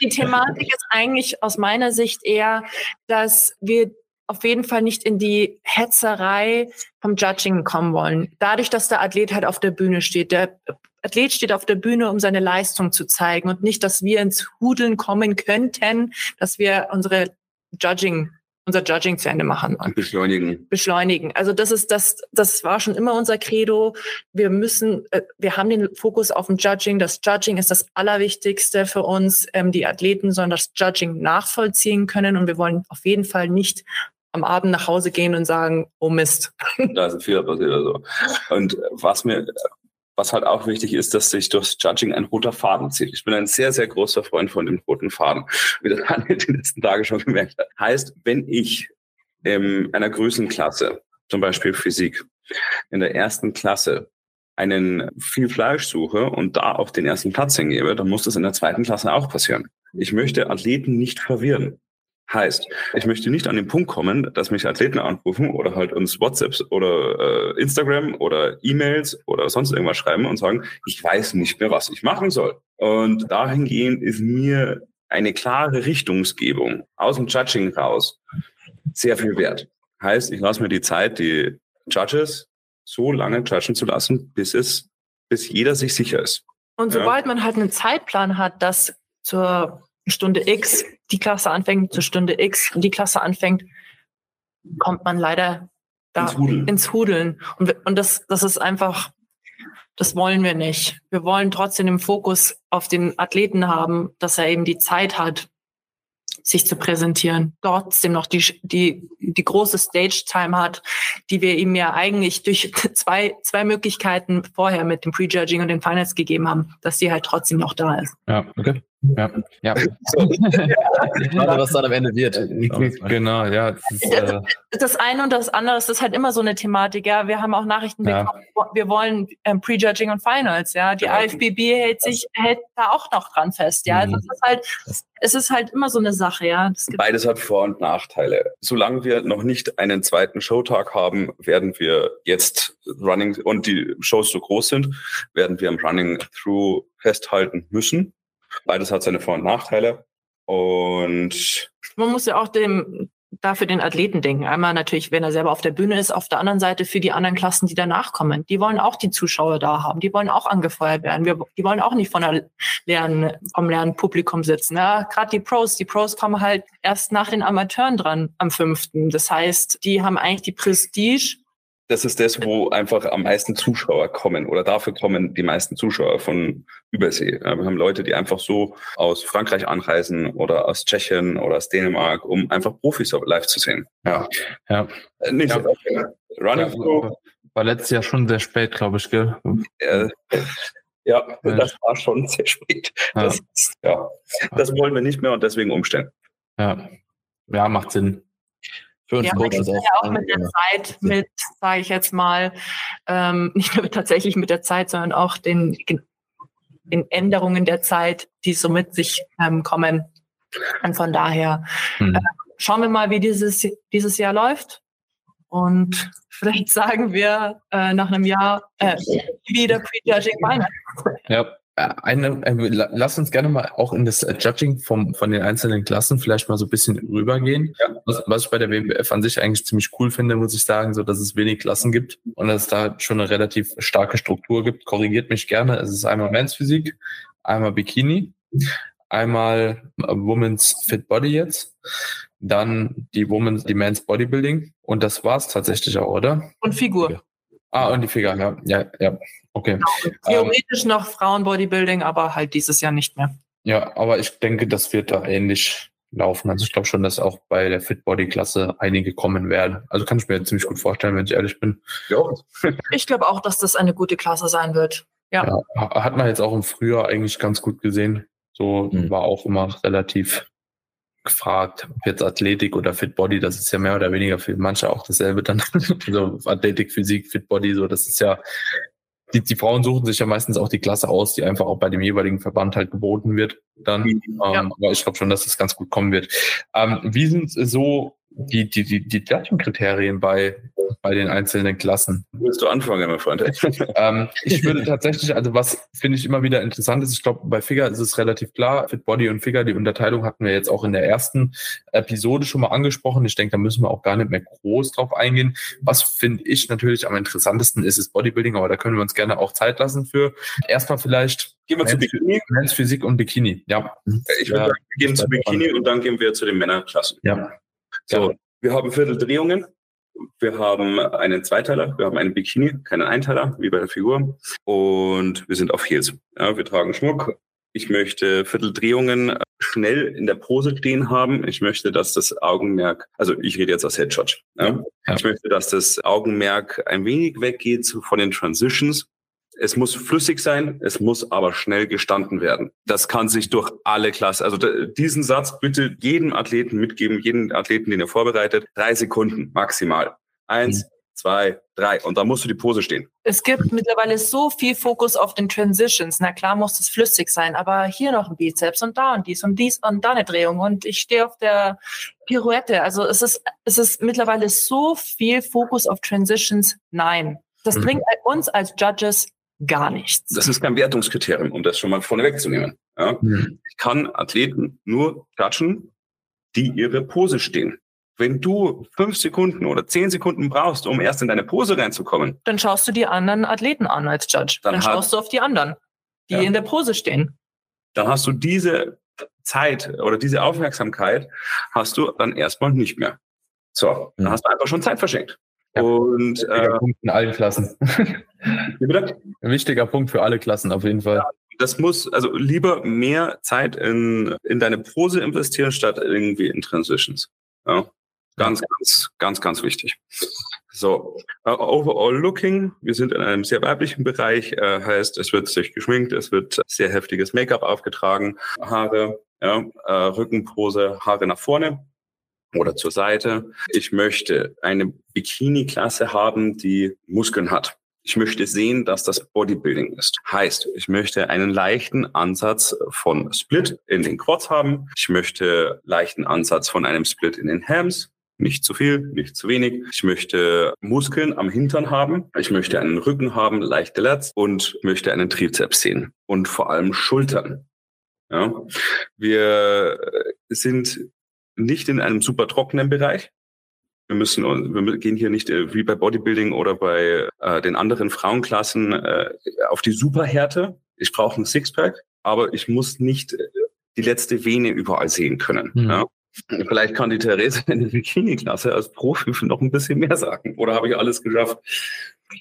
Die Thematik ist eigentlich aus meiner Sicht eher, dass wir auf jeden Fall nicht in die Hetzerei vom Judging kommen wollen. Dadurch, dass der Athlet halt auf der Bühne steht. Der Athlet steht auf der Bühne, um seine Leistung zu zeigen und nicht, dass wir ins Hudeln kommen könnten, dass wir unsere Judging unser Judging zu Ende machen. Und beschleunigen. Beschleunigen. Also das ist das, das war schon immer unser Credo. Wir müssen, äh, wir haben den Fokus auf dem Judging. Das Judging ist das Allerwichtigste für uns. Ähm, die Athleten sollen das Judging nachvollziehen können und wir wollen auf jeden Fall nicht am Abend nach Hause gehen und sagen, oh Mist. Da ist ein Fehler passiert oder so. Und was mir was halt auch wichtig ist, dass sich durchs Judging ein roter Faden zieht. Ich bin ein sehr, sehr großer Freund von dem roten Faden, wie das Daniel die letzten Tage schon gemerkt hat. Heißt, wenn ich in einer Größenklasse, zum Beispiel Physik, in der ersten Klasse einen viel Fleisch suche und da auch den ersten Platz hingebe, dann muss das in der zweiten Klasse auch passieren. Ich möchte Athleten nicht verwirren. Heißt, ich möchte nicht an den Punkt kommen, dass mich Athleten anrufen oder halt uns WhatsApps oder äh, Instagram oder E-Mails oder sonst irgendwas schreiben und sagen, ich weiß nicht mehr, was ich machen soll. Und dahingehend ist mir eine klare Richtungsgebung aus dem Judging raus sehr viel wert. Heißt, ich lasse mir die Zeit, die Judges so lange judgen zu lassen, bis es, bis jeder sich sicher ist. Und sobald ja. man halt einen Zeitplan hat, dass zur Stunde X die Klasse anfängt, zur Stunde X und die Klasse anfängt, kommt man leider da ins Hudeln. Ins Hudeln. Und, und das, das ist einfach, das wollen wir nicht. Wir wollen trotzdem den Fokus auf den Athleten haben, dass er eben die Zeit hat, sich zu präsentieren, trotzdem noch die, die, die große Stage-Time hat, die wir ihm ja eigentlich durch zwei, zwei Möglichkeiten vorher mit dem Prejudging und den Finals gegeben haben, dass die halt trotzdem noch da ist. Ja, okay. Ja, ja. Gerade was dann am Ende wird. Genau, ja. Das, ist, äh das, eine und das andere das ist halt immer so eine Thematik. Ja, wir haben auch Nachrichten ja. bekommen. Wir wollen ähm, Prejudging und Finals. Ja, die ja. IFBB hält sich hält da auch noch dran fest. Ja, also mhm. es ist halt, es ist halt immer so eine Sache. Ja, beides hat Vor- und Nachteile. Solange wir noch nicht einen zweiten Showtag haben, werden wir jetzt Running und die Shows so groß sind, werden wir im Running Through festhalten müssen Beides hat seine Vor- und Nachteile. Und man muss ja auch dem dafür den Athleten denken. Einmal natürlich, wenn er selber auf der Bühne ist, auf der anderen Seite für die anderen Klassen, die danach kommen. Die wollen auch die Zuschauer da haben. Die wollen auch angefeuert werden. Wir, die wollen auch nicht von der leeren, vom leeren Publikum sitzen. Ja, Gerade die Pros, die Pros kommen halt erst nach den Amateuren dran am fünften. Das heißt, die haben eigentlich die Prestige, das ist das, wo einfach am meisten Zuschauer kommen oder dafür kommen die meisten Zuschauer von Übersee. Wir haben Leute, die einfach so aus Frankreich anreisen oder aus Tschechien oder aus Dänemark, um einfach Profis live zu sehen. Ja, ja. Äh, nicht ja. So Running ja, war letztes Jahr schon sehr spät, glaube ich, gell? Ja, ja, das war schon sehr spät. Das, ja, das wollen wir nicht mehr und deswegen umstellen. Ja, ja macht Sinn. Für uns ja, Coaches auch. Ja auch mit der Zeit, mit, sage ich jetzt mal, ähm, nicht nur tatsächlich mit der Zeit, sondern auch den, den Änderungen der Zeit, die so mit sich ähm, kommen. Und von daher hm. äh, schauen wir mal, wie dieses, dieses Jahr läuft. Und vielleicht sagen wir äh, nach einem Jahr äh, wieder Prejudging Finals. Ja, eine, äh, lass uns gerne mal auch in das äh, Judging vom, von den einzelnen Klassen vielleicht mal so ein bisschen rübergehen. Ja. Was, was ich bei der WMBF an sich eigentlich ziemlich cool finde, muss ich sagen, so dass es wenig Klassen gibt und dass es da schon eine relativ starke Struktur gibt. Korrigiert mich gerne. Es ist einmal Men's Physik, einmal Bikini, einmal äh, Women's Fit Body jetzt, dann die Women's, die Men's Bodybuilding und das war's tatsächlich auch, oder? Und Figur. Ah, und die Figur, ja, ja, ja. Okay. Genau. Theoretisch ähm, noch Frauenbodybuilding, aber halt dieses Jahr nicht mehr. Ja, aber ich denke, das wird da ähnlich laufen. Also ich glaube schon, dass auch bei der Fit Body Klasse einige kommen werden. Also kann ich mir ziemlich gut vorstellen, wenn ich ehrlich bin. Ja. ich glaube auch, dass das eine gute Klasse sein wird. Ja. ja. Hat man jetzt auch im Frühjahr eigentlich ganz gut gesehen. So mhm. war auch immer relativ gefragt, ob jetzt Athletik oder Fit Body, das ist ja mehr oder weniger für manche auch dasselbe dann. also Athletik, Physik, Fit Body, so das ist ja die, die Frauen suchen sich ja meistens auch die Klasse aus, die einfach auch bei dem jeweiligen Verband halt geboten wird. Dann, mhm. ja. ähm, aber ich glaube schon, dass das ganz gut kommen wird. Ähm, wie sind so die, die, die, die Judging-Kriterien bei, bei den einzelnen Klassen. Willst du anfangen, mein Freund? ähm, ich würde tatsächlich, also was finde ich immer wieder interessant ist, ich glaube, bei Figure ist es relativ klar, Fit Body und Figure, die Unterteilung hatten wir jetzt auch in der ersten Episode schon mal angesprochen. Ich denke, da müssen wir auch gar nicht mehr groß drauf eingehen. Was finde ich natürlich am interessantesten ist, ist Bodybuilding, aber da können wir uns gerne auch Zeit lassen für. Erstmal vielleicht Gehen wir zu Bikini. Men's Physik und Bikini, ja. Ich würde ja, sagen, wir gehen zu Bikini und dann gehen wir zu den Männerklassen. Ja. So, wir haben Vierteldrehungen, wir haben einen Zweiteiler, wir haben einen Bikini, keinen Einteiler, wie bei der Figur. Und wir sind auf Heels. Ja, wir tragen Schmuck. Ich möchte Vierteldrehungen schnell in der Pose stehen haben. Ich möchte, dass das Augenmerk, also ich rede jetzt aus Headshot. Ja? ja. Ich möchte, dass das Augenmerk ein wenig weggeht von den Transitions es muss flüssig sein, es muss aber schnell gestanden werden. Das kann sich durch alle Klassen, also diesen Satz bitte jedem Athleten mitgeben, jeden Athleten, den ihr vorbereitet, drei Sekunden maximal. Eins, mhm. zwei, drei. Und da musst du die Pose stehen. Es gibt mittlerweile so viel Fokus auf den Transitions. Na klar muss es flüssig sein, aber hier noch ein Bizeps und da und dies und dies und da eine Drehung und ich stehe auf der Pirouette. Also es ist, es ist mittlerweile so viel Fokus auf Transitions. Nein. Das mhm. bringt uns als Judges gar nichts. Das ist kein Wertungskriterium, um das schon mal vorne wegzunehmen. Ja? Mhm. Ich kann Athleten nur judgen, die ihre Pose stehen. Wenn du fünf Sekunden oder zehn Sekunden brauchst, um erst in deine Pose reinzukommen, dann schaust du die anderen Athleten an als Judge. Dann, dann schaust du auf die anderen, die ja. in der Pose stehen. Dann hast du diese Zeit oder diese Aufmerksamkeit hast du dann erstmal nicht mehr. So, dann hast du einfach schon Zeit verschenkt. Ja, und äh, Punkt in allen Klassen. Ein wichtiger Punkt für alle Klassen auf jeden Fall. Ja, das muss also lieber mehr Zeit in, in deine Pose investieren statt irgendwie in Transitions. Ja. Ganz, ganz, ganz, ganz wichtig. So, uh, overall looking, wir sind in einem sehr weiblichen Bereich, äh, heißt, es wird sich geschminkt, es wird sehr heftiges Make-up aufgetragen, Haare, ja, äh, Rückenpose, Haare nach vorne oder zur Seite. Ich möchte eine Bikini-Klasse haben, die Muskeln hat. Ich möchte sehen, dass das Bodybuilding ist. Heißt, ich möchte einen leichten Ansatz von Split in den Quads haben. Ich möchte leichten Ansatz von einem Split in den Hams. Nicht zu viel, nicht zu wenig. Ich möchte Muskeln am Hintern haben. Ich möchte einen Rücken haben, leichte Lats und möchte einen Trizeps sehen. Und vor allem Schultern. Ja. Wir sind nicht in einem super trockenen Bereich. Wir müssen, wir gehen hier nicht äh, wie bei Bodybuilding oder bei äh, den anderen Frauenklassen äh, auf die Superhärte. Ich brauche ein Sixpack, aber ich muss nicht äh, die letzte Vene überall sehen können. Mhm. Ja? Vielleicht kann die Therese in der Bikini-Klasse als Profi noch ein bisschen mehr sagen. Oder habe ich alles geschafft?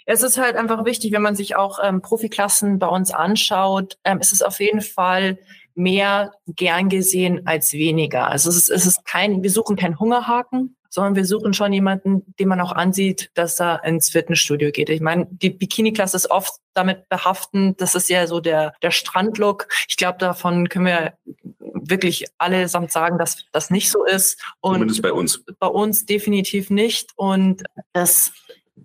Es ist halt einfach wichtig, wenn man sich auch ähm, Profiklassen bei uns anschaut, ähm, ist es auf jeden Fall mehr gern gesehen als weniger. Also es ist, es ist kein, wir suchen keinen Hungerhaken, sondern wir suchen schon jemanden, den man auch ansieht, dass er ins Fitnessstudio geht. Ich meine, die Bikini-Klasse ist oft damit behaften, das ist ja so der, der Strandlook. Ich glaube, davon können wir wirklich allesamt sagen, dass das nicht so ist. Und Zumindest bei uns. Bei uns definitiv nicht. Und das,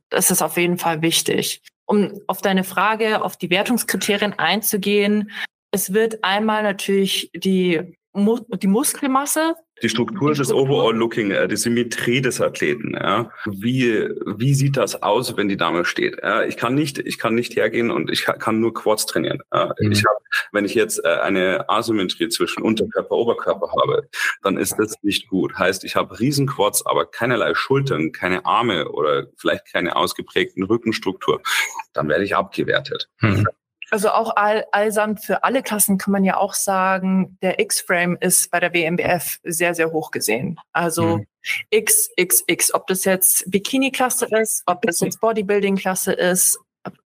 das ist auf jeden Fall wichtig. Um auf deine Frage, auf die Wertungskriterien einzugehen, es wird einmal natürlich die, die Muskelmasse die Struktur des Overall Looking, äh, die Symmetrie des Athleten. Ja. Wie, wie sieht das aus, wenn die Dame steht? Ja, ich kann nicht, ich kann nicht hergehen und ich kann nur Quads trainieren. Mhm. Ich hab, wenn ich jetzt äh, eine Asymmetrie zwischen Unterkörper, Oberkörper habe, dann ist das nicht gut. Heißt, ich habe riesen Quads, aber keinerlei Schultern, keine Arme oder vielleicht keine ausgeprägten Rückenstruktur. Dann werde ich abgewertet. Mhm. Also auch all, allsamt für alle Klassen kann man ja auch sagen, der X-Frame ist bei der WMBF sehr, sehr hoch gesehen. Also mhm. XXX, ob das jetzt Bikini-Klasse ist, ob das jetzt Bodybuilding-Klasse ist,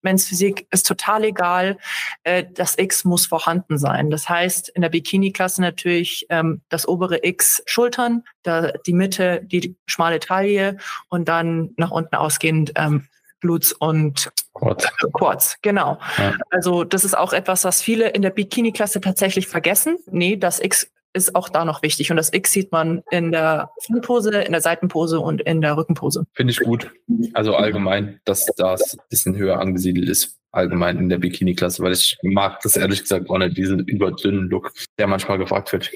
Men's Physik ist total egal. Äh, das X muss vorhanden sein. Das heißt, in der Bikini-Klasse natürlich ähm, das obere X Schultern, da die Mitte die schmale Taille und dann nach unten ausgehend ähm, Glutes und Quads. Quads, genau. Ja. Also das ist auch etwas, was viele in der Bikini-Klasse tatsächlich vergessen. Nee, das X ist auch da noch wichtig. Und das X sieht man in der Frontpose, in der Seitenpose und in der Rückenpose. Finde ich gut. Also allgemein, dass das ein bisschen höher angesiedelt ist. Allgemein in der Bikini-Klasse, weil ich mag das ehrlich gesagt auch nicht, diesen überdünnen Look, der manchmal gefragt wird.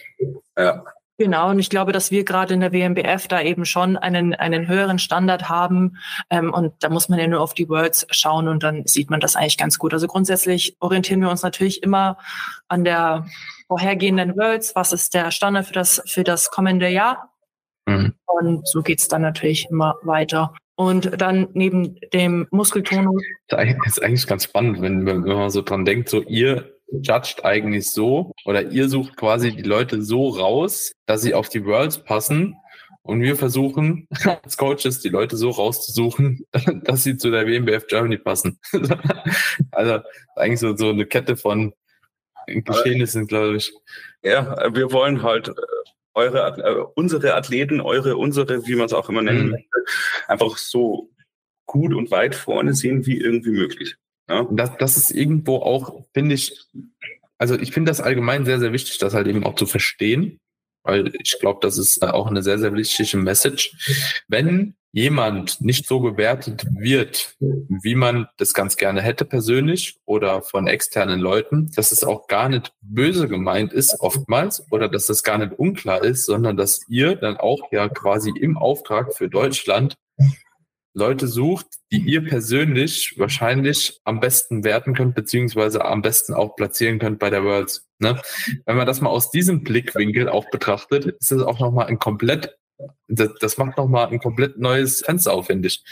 Ja. Genau, und ich glaube, dass wir gerade in der WMBF da eben schon einen, einen höheren Standard haben. Ähm, und da muss man ja nur auf die Words schauen und dann sieht man das eigentlich ganz gut. Also grundsätzlich orientieren wir uns natürlich immer an der vorhergehenden Words. Was ist der Standard für das, für das kommende Jahr? Mhm. Und so geht's dann natürlich immer weiter. Und dann neben dem Muskeltonus. Das ist eigentlich ganz spannend, wenn, wenn man so dran denkt, so ihr judgt eigentlich so oder ihr sucht quasi die Leute so raus, dass sie auf die Worlds passen und wir versuchen als Coaches die Leute so rauszusuchen, dass sie zu der WMBF Germany passen. also eigentlich so, so eine Kette von Geschehnissen, glaube ich. Ja, wir wollen halt äh, eure, äh, unsere Athleten, eure, unsere, wie man es auch immer nennen mhm. möchte, einfach so gut und weit vorne sehen wie irgendwie möglich. Ja. Das, das ist irgendwo auch, finde ich, also ich finde das allgemein sehr, sehr wichtig, das halt eben auch zu verstehen, weil ich glaube, das ist äh, auch eine sehr, sehr wichtige Message. Wenn jemand nicht so bewertet wird, wie man das ganz gerne hätte persönlich oder von externen Leuten, dass es auch gar nicht böse gemeint ist oftmals oder dass das gar nicht unklar ist, sondern dass ihr dann auch ja quasi im Auftrag für Deutschland Leute sucht, die ihr persönlich wahrscheinlich am besten werten könnt, beziehungsweise am besten auch platzieren könnt bei der Worlds. Ne? Wenn man das mal aus diesem Blickwinkel auch betrachtet, ist es auch nochmal ein komplett das, das macht nochmal ein komplett neues Fenster auf, finde ich.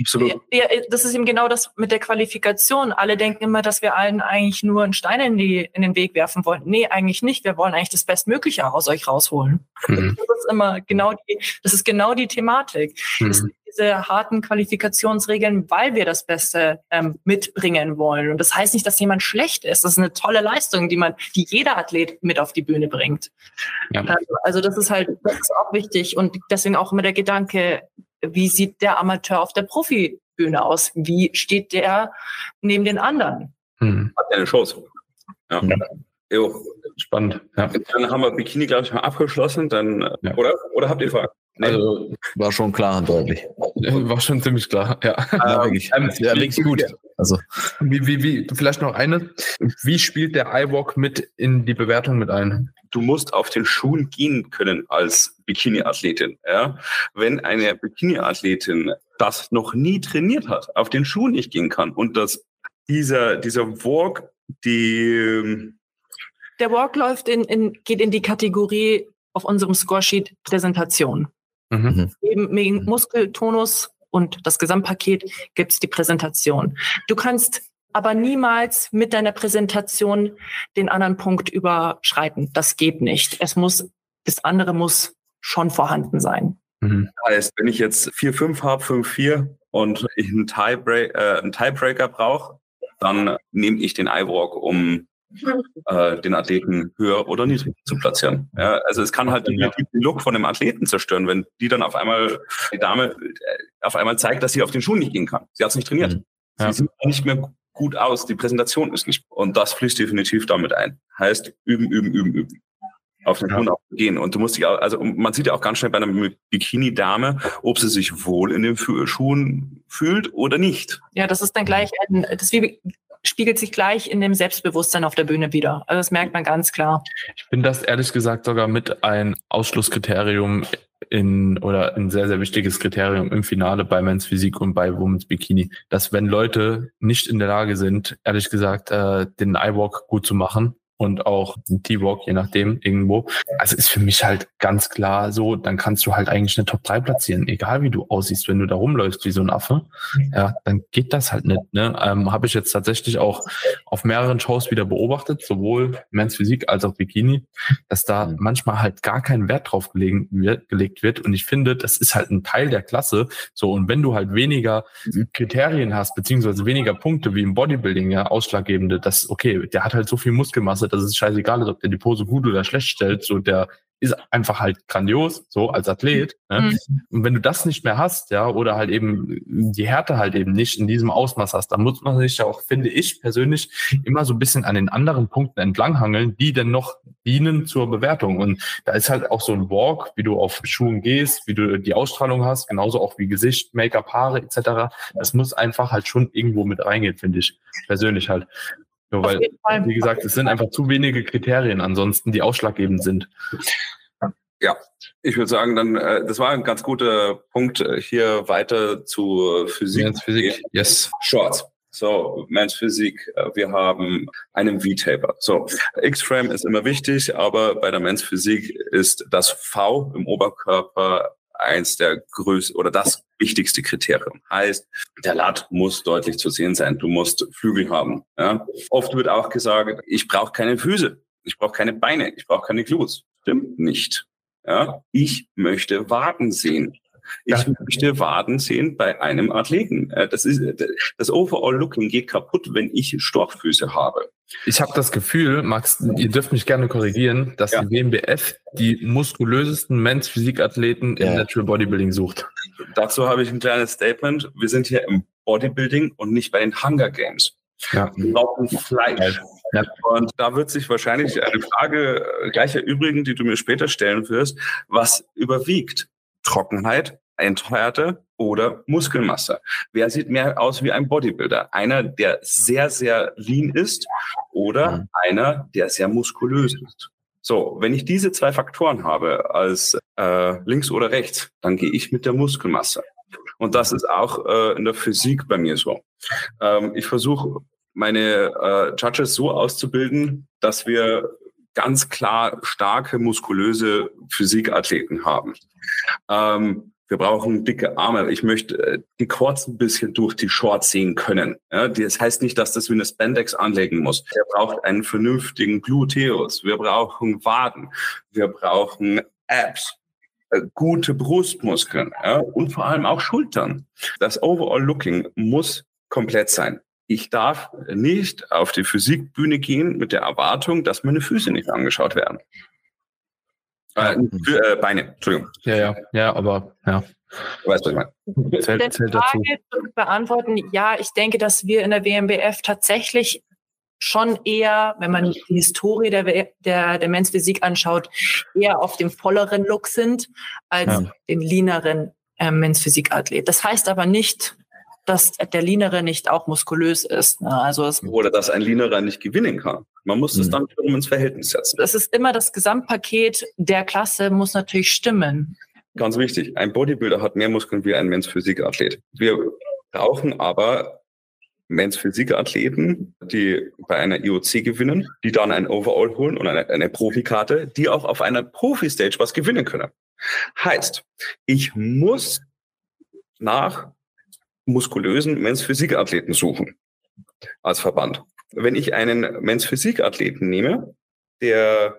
Absolut. Ja, das ist eben genau das mit der Qualifikation. Alle denken immer, dass wir allen eigentlich nur einen Stein in, die, in den Weg werfen wollen. Nee, eigentlich nicht. Wir wollen eigentlich das Bestmögliche aus euch rausholen. Mhm. Das ist immer genau die, das ist genau die Thematik. Mhm diese harten Qualifikationsregeln, weil wir das Beste ähm, mitbringen wollen. Und das heißt nicht, dass jemand schlecht ist. Das ist eine tolle Leistung, die man, die jeder Athlet mit auf die Bühne bringt. Ja. Also, also das ist halt, das ist auch wichtig und deswegen auch immer der Gedanke, wie sieht der Amateur auf der Profibühne aus? Wie steht der neben den anderen? Hm. Hat er eine Chance? Ja. ja. Jo. Spannend. Ja. Dann haben wir Bikini, glaube ich, mal abgeschlossen. Dann, ja. oder? Oder habt ihr Fragen? Also war schon klar und deutlich. War schon ziemlich klar, ja. ja wirklich. Ähm, ja, wirklich gut. Also. Wie, wie, wie, vielleicht noch eine. Wie spielt der iWalk mit in die Bewertung mit ein? Du musst auf den Schuhen gehen können als Bikini-Athletin. Ja? Wenn eine Bikini-Athletin das noch nie trainiert hat, auf den Schuhen nicht gehen kann und dass dieser, dieser Walk die der Walk läuft in, in, geht in die Kategorie auf unserem Scoresheet Präsentation. Mhm. Neben Muskeltonus und das Gesamtpaket gibt es die Präsentation. Du kannst aber niemals mit deiner Präsentation den anderen Punkt überschreiten. Das geht nicht. Es muss, das andere muss schon vorhanden sein. Mhm. Heißt, wenn ich jetzt 4-5 habe, 5-4 und ich einen, Tiebreak, äh, einen Tiebreaker brauche, dann nehme ich den iWalk, um äh, den Athleten höher oder niedrig zu platzieren. Ja, also es kann halt ja. den Look von dem Athleten zerstören, wenn die dann auf einmal, die Dame äh, auf einmal zeigt, dass sie auf den Schuh nicht gehen kann. Sie hat es nicht trainiert. Mhm. Ja. Sie sieht nicht mehr gut aus, die Präsentation ist nicht. Und das fließt definitiv damit ein. Heißt, üben, üben, üben, üben. Auf den Schuhen ja. gehen. Und du musst dich auch, also man sieht ja auch ganz schnell bei einer Bikini-Dame, ob sie sich wohl in den Schuhen fühlt oder nicht. Ja, das ist dann gleich ein, das ist wie spiegelt sich gleich in dem Selbstbewusstsein auf der Bühne wieder. Also das merkt man ganz klar. Ich bin das ehrlich gesagt sogar mit ein Ausschlusskriterium in oder ein sehr, sehr wichtiges Kriterium im Finale bei Men's Physik und bei Women's Bikini, dass wenn Leute nicht in der Lage sind, ehrlich gesagt, äh, den iWalk gut zu machen, und auch ein T-Walk, je nachdem, irgendwo. Also ist für mich halt ganz klar so, dann kannst du halt eigentlich eine Top 3 platzieren, egal wie du aussiehst, wenn du da rumläufst wie so ein Affe. Ja, dann geht das halt nicht. Ne? Ähm, Habe ich jetzt tatsächlich auch auf mehreren Shows wieder beobachtet, sowohl Men's Physik als auch Bikini, dass da mhm. manchmal halt gar kein Wert drauf gelegen wird, gelegt wird. Und ich finde, das ist halt ein Teil der Klasse. So, und wenn du halt weniger Kriterien hast, beziehungsweise weniger Punkte wie im Bodybuilding, ja, ausschlaggebende, das, okay, der hat halt so viel Muskelmasse, dass es scheißegal ist, ob der die Pose gut oder schlecht stellt. So, der ist einfach halt grandios, so als Athlet. Ne? Mhm. Und wenn du das nicht mehr hast, ja, oder halt eben die Härte halt eben nicht in diesem Ausmaß hast, dann muss man sich ja auch, finde ich persönlich, immer so ein bisschen an den anderen Punkten entlanghangeln, die denn noch dienen zur Bewertung. Und da ist halt auch so ein Walk, wie du auf Schuhen gehst, wie du die Ausstrahlung hast, genauso auch wie Gesicht, Make-up, Haare etc. Das muss einfach halt schon irgendwo mit reingehen, finde ich persönlich halt. Nur weil, wie gesagt, es sind einfach zu wenige Kriterien ansonsten, die ausschlaggebend sind. Ja, ich würde sagen, dann, äh, das war ein ganz guter Punkt, äh, hier weiter zu Physik. Men's Physik, yes. Shorts. So, Men's Physik, äh, wir haben einen V-Taper. So, X-Frame ist immer wichtig, aber bei der Men's Physik ist das V im Oberkörper eins der größten oder das wichtigste Kriterium. Heißt, der Lat muss deutlich zu sehen sein. Du musst Flügel haben. Ja? Oft wird auch gesagt, ich brauche keine Füße, ich brauche keine Beine, ich brauche keine Glutes. Stimmt nicht. Ja? Ich möchte Waden sehen. Ich ja. möchte Waden sehen bei einem Athleten. Äh, das ist das Overall Looking geht kaputt, wenn ich Storchfüße habe. Ich habe das Gefühl, Max, ihr dürft mich gerne korrigieren, dass ja. die WMBF die muskulösesten Men's Physikathleten ja. im Natural Bodybuilding sucht. Dazu habe ich ein kleines Statement. Wir sind hier im Bodybuilding und nicht bei den Hunger Games. Ja. Wir brauchen Fleisch. Ja. Und da wird sich wahrscheinlich eine Frage gleich erübrigen, die du mir später stellen wirst. Was überwiegt? Trockenheit, Enthärte oder Muskelmasse. Wer sieht mehr aus wie ein Bodybuilder? Einer, der sehr, sehr lean ist oder mhm. einer, der sehr muskulös ist? So, wenn ich diese zwei Faktoren habe als äh, links oder rechts, dann gehe ich mit der Muskelmasse. Und das ist auch äh, in der Physik bei mir so. Ähm, ich versuche meine äh, Judges so auszubilden, dass wir ganz klar starke, muskulöse Physikathleten haben. Ähm, wir brauchen dicke Arme. Ich möchte äh, die Quads ein bisschen durch die Shorts sehen können. Ja, das heißt nicht, dass das wie eine Spandex anlegen muss. Wir brauchen einen vernünftigen Gluteus. Wir brauchen Waden. Wir brauchen Abs äh, gute Brustmuskeln ja, und vor allem auch Schultern. Das Overall Looking muss komplett sein. Ich darf nicht auf die Physikbühne gehen mit der Erwartung, dass meine Füße nicht angeschaut werden. Äh, für, äh, Beine, Entschuldigung. Ja, ja, ja, aber ja. Du weißt, was ich meine. Zählt, zählt dazu. Frage beantworten, ja, ich denke, dass wir in der WMBF tatsächlich schon eher, wenn man die Historie der, der, der Men's Physik anschaut, eher auf dem volleren Look sind als ja. den leaneren äh, Men's Physik Athlet. Das heißt aber nicht, dass der Leanere nicht auch muskulös ist. Ne? Also Oder dass ein Leanerer nicht gewinnen kann. Man muss es mhm. dann wiederum ins Verhältnis setzen. Das ist immer das Gesamtpaket der Klasse muss natürlich stimmen. Ganz wichtig. Ein Bodybuilder hat mehr Muskeln wie ein Men's Physikathlet. Wir brauchen aber Men's Physikathleten, die bei einer IOC gewinnen, die dann ein Overall holen und eine, eine Profikarte, die auch auf einer Profi-Stage was gewinnen können. Heißt, ich muss nach muskulösen Men's Physikathleten suchen als Verband. Wenn ich einen Men's Physikathleten nehme, der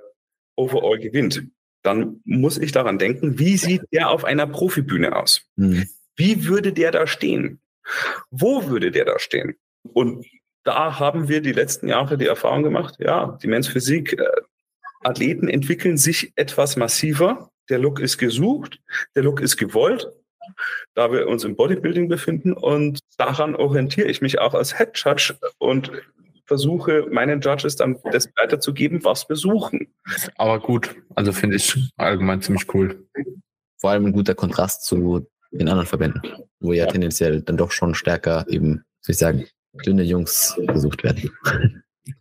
overall gewinnt, dann muss ich daran denken, wie sieht der auf einer Profibühne aus? Mhm. Wie würde der da stehen? Wo würde der da stehen? Und da haben wir die letzten Jahre die Erfahrung gemacht, ja, die Men's Physik Athleten entwickeln sich etwas massiver. Der Look ist gesucht, der Look ist gewollt da wir uns im Bodybuilding befinden und daran orientiere ich mich auch als Head Judge und versuche meinen Judges dann das weiterzugeben, was wir suchen. Aber gut, also finde ich allgemein ziemlich cool. Vor allem ein guter Kontrast zu den anderen Verbänden, wo ja, ja. tendenziell dann doch schon stärker eben, soll ich sagen, dünne Jungs gesucht werden.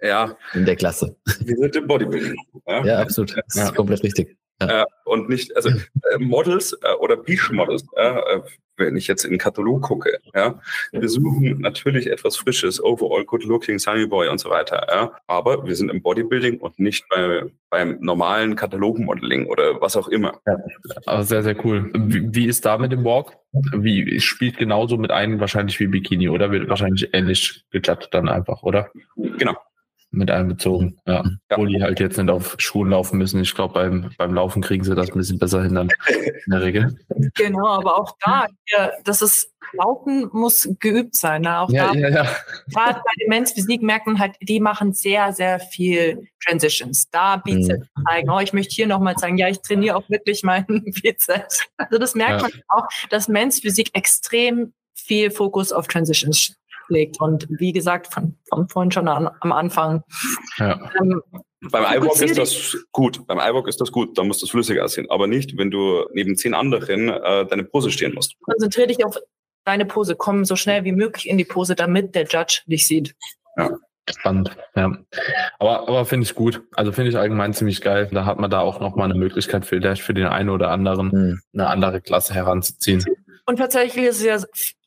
Ja. In der Klasse. Wir sind im Bodybuilding. Ja, ja absolut. Das ja. ist komplett richtig. Ja. Äh, und nicht, also äh, Models äh, oder Beach-Models, äh, wenn ich jetzt in den Katalog gucke, ja, wir suchen natürlich etwas Frisches, overall good looking, sunny boy und so weiter, ja, aber wir sind im Bodybuilding und nicht bei, beim normalen Katalogmodeling oder was auch immer. Ja, aber sehr, sehr cool. Wie, wie ist da mit dem Walk? Wie spielt genauso mit einem wahrscheinlich wie Bikini oder wird wahrscheinlich ähnlich gejudged dann einfach, oder? Genau mit einbezogen. Ja. ja. Obwohl die halt jetzt nicht auf Schuhen laufen müssen. Ich glaube, beim, beim Laufen kriegen sie das ein bisschen besser hin dann in der Regel. Genau, aber auch da, ja, das ist, Laufen muss geübt sein. Ne? Auch ja, da, ja, ja. gerade bei Demenzphysik merkt man halt, die machen sehr, sehr viel Transitions. Da Bizeps mhm. zeigen, oh, ich möchte hier nochmal zeigen, ja, ich trainiere auch wirklich meinen Bizeps. Also das merkt man auch, dass Physik extrem viel Fokus auf Transitions legt. Und wie gesagt, von, von vorhin schon an, am Anfang. Ja. Ähm, beim iWalk ist das gut. Beim iWalk ist das gut. Da muss das flüssig aussehen. Aber nicht, wenn du neben zehn anderen äh, deine Pose stehen musst. Konzentriere dich auf deine Pose. Komm so schnell wie möglich in die Pose, damit der Judge dich sieht. Ja. Spannend, ja. Aber, aber finde ich gut. Also finde ich allgemein ziemlich geil. Da hat man da auch nochmal eine Möglichkeit, vielleicht für den einen oder anderen mhm. eine andere Klasse heranzuziehen. Und tatsächlich ist es ja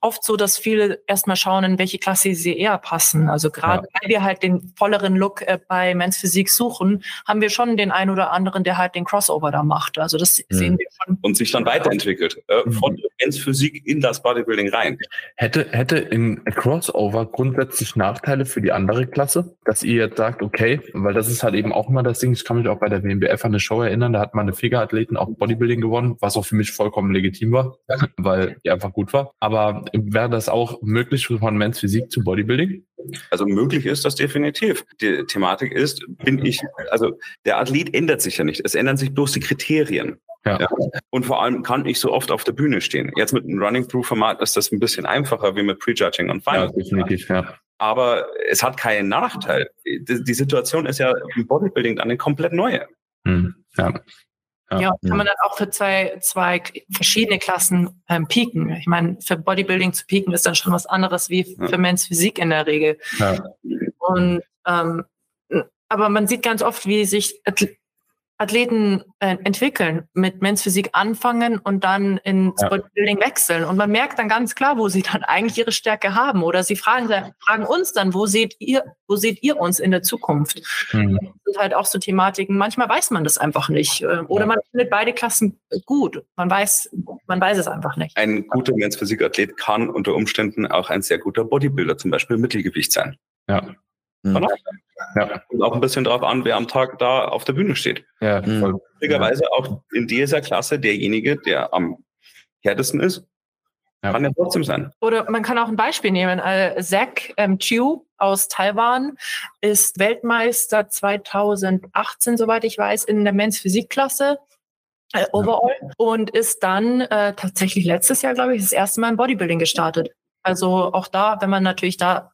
oft so, dass viele erstmal schauen, in welche Klasse sie eher passen. Also gerade ja. weil wir halt den volleren Look äh, bei Men's Physik suchen, haben wir schon den einen oder anderen, der halt den Crossover da macht. Also das mhm. sehen wir schon. Und sich dann weiterentwickelt. Äh, mhm. von Men's Physik in das Bodybuilding rein. Hätte, hätte in Crossover grundsätzlich Nachteile für die andere Klasse, dass ihr jetzt sagt, okay, weil das ist halt eben auch immer das Ding, ich kann mich auch bei der WMBF an eine Show erinnern, da hat man eine Figure-Athleten auch Bodybuilding gewonnen, was auch für mich vollkommen legitim war, weil die einfach gut war. Aber wäre das auch möglich von Men's Physik zu Bodybuilding? Also möglich ist das definitiv. Die Thematik ist, bin ich, also der Athlet ändert sich ja nicht. Es ändern sich bloß die Kriterien. Ja. ja. Und vor allem kann ich so oft auf der Bühne stehen. Jetzt mit einem Running-Through-Format ist das ein bisschen einfacher wie mit Prejudging und Final. Ja, definitiv, ja. Aber es hat keinen Nachteil. Die, die Situation ist ja im Bodybuilding eine komplett neue. Hm. Ja. Ja, ja kann man dann auch für zwei, zwei verschiedene Klassen ähm, peaken. Ich meine, für Bodybuilding zu peaken ist dann schon was anderes wie für ja. Men's Physik in der Regel. Ja. Und ähm, aber man sieht ganz oft, wie sich Athleten äh, entwickeln, mit Men's Physik anfangen und dann ins ja. Bodybuilding wechseln. Und man merkt dann ganz klar, wo sie dann eigentlich ihre Stärke haben. Oder sie fragen, fragen uns dann, wo seht ihr, wo seht ihr uns in der Zukunft? Mhm. Das sind halt auch so Thematiken. Manchmal weiß man das einfach nicht. Äh, oder man findet beide Klassen gut. Man weiß, man weiß es einfach nicht. Ein guter Men's Physik Athlet kann unter Umständen auch ein sehr guter Bodybuilder, zum Beispiel Mittelgewicht sein. Ja. Mhm. Ja. Und auch ein bisschen darauf an, wer am Tag da auf der Bühne steht. Ja, voll. Übrigerweise ja. auch in dieser Klasse derjenige, der am härtesten ist, ja. kann ja trotzdem sein. Oder man kann auch ein Beispiel nehmen. Äh, Zach ähm, Chiu aus Taiwan ist Weltmeister 2018, soweit ich weiß, in der Men's Physikklasse. Äh, overall ja. und ist dann äh, tatsächlich letztes Jahr, glaube ich, das erste Mal im Bodybuilding gestartet. Also auch da, wenn man natürlich da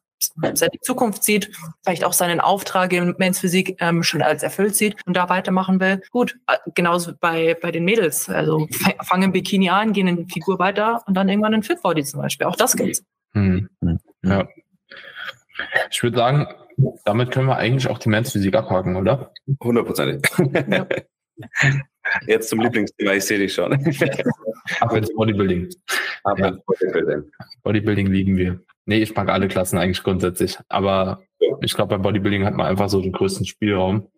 seine Zukunft sieht, vielleicht auch seinen Auftrag in Men's Physik ähm, schon als erfüllt sieht und da weitermachen will. Gut, äh, genauso bei, bei den Mädels. Also fangen im Bikini an, gehen in Figur weiter und dann irgendwann in Fitbody zum Beispiel. Auch das gilt. Hm. Ja. Ich würde sagen, damit können wir eigentlich auch die Men's Physik abhaken, oder? Hundertprozentig. Ja. Jetzt zum Lieblingsthema, ich sehe dich schon. Aber ins Bodybuilding. Aber ja. Bodybuilding. Bodybuilding lieben wir. Nee, ich mag alle Klassen eigentlich grundsätzlich. Aber ich glaube, beim Bodybuilding hat man einfach so den größten Spielraum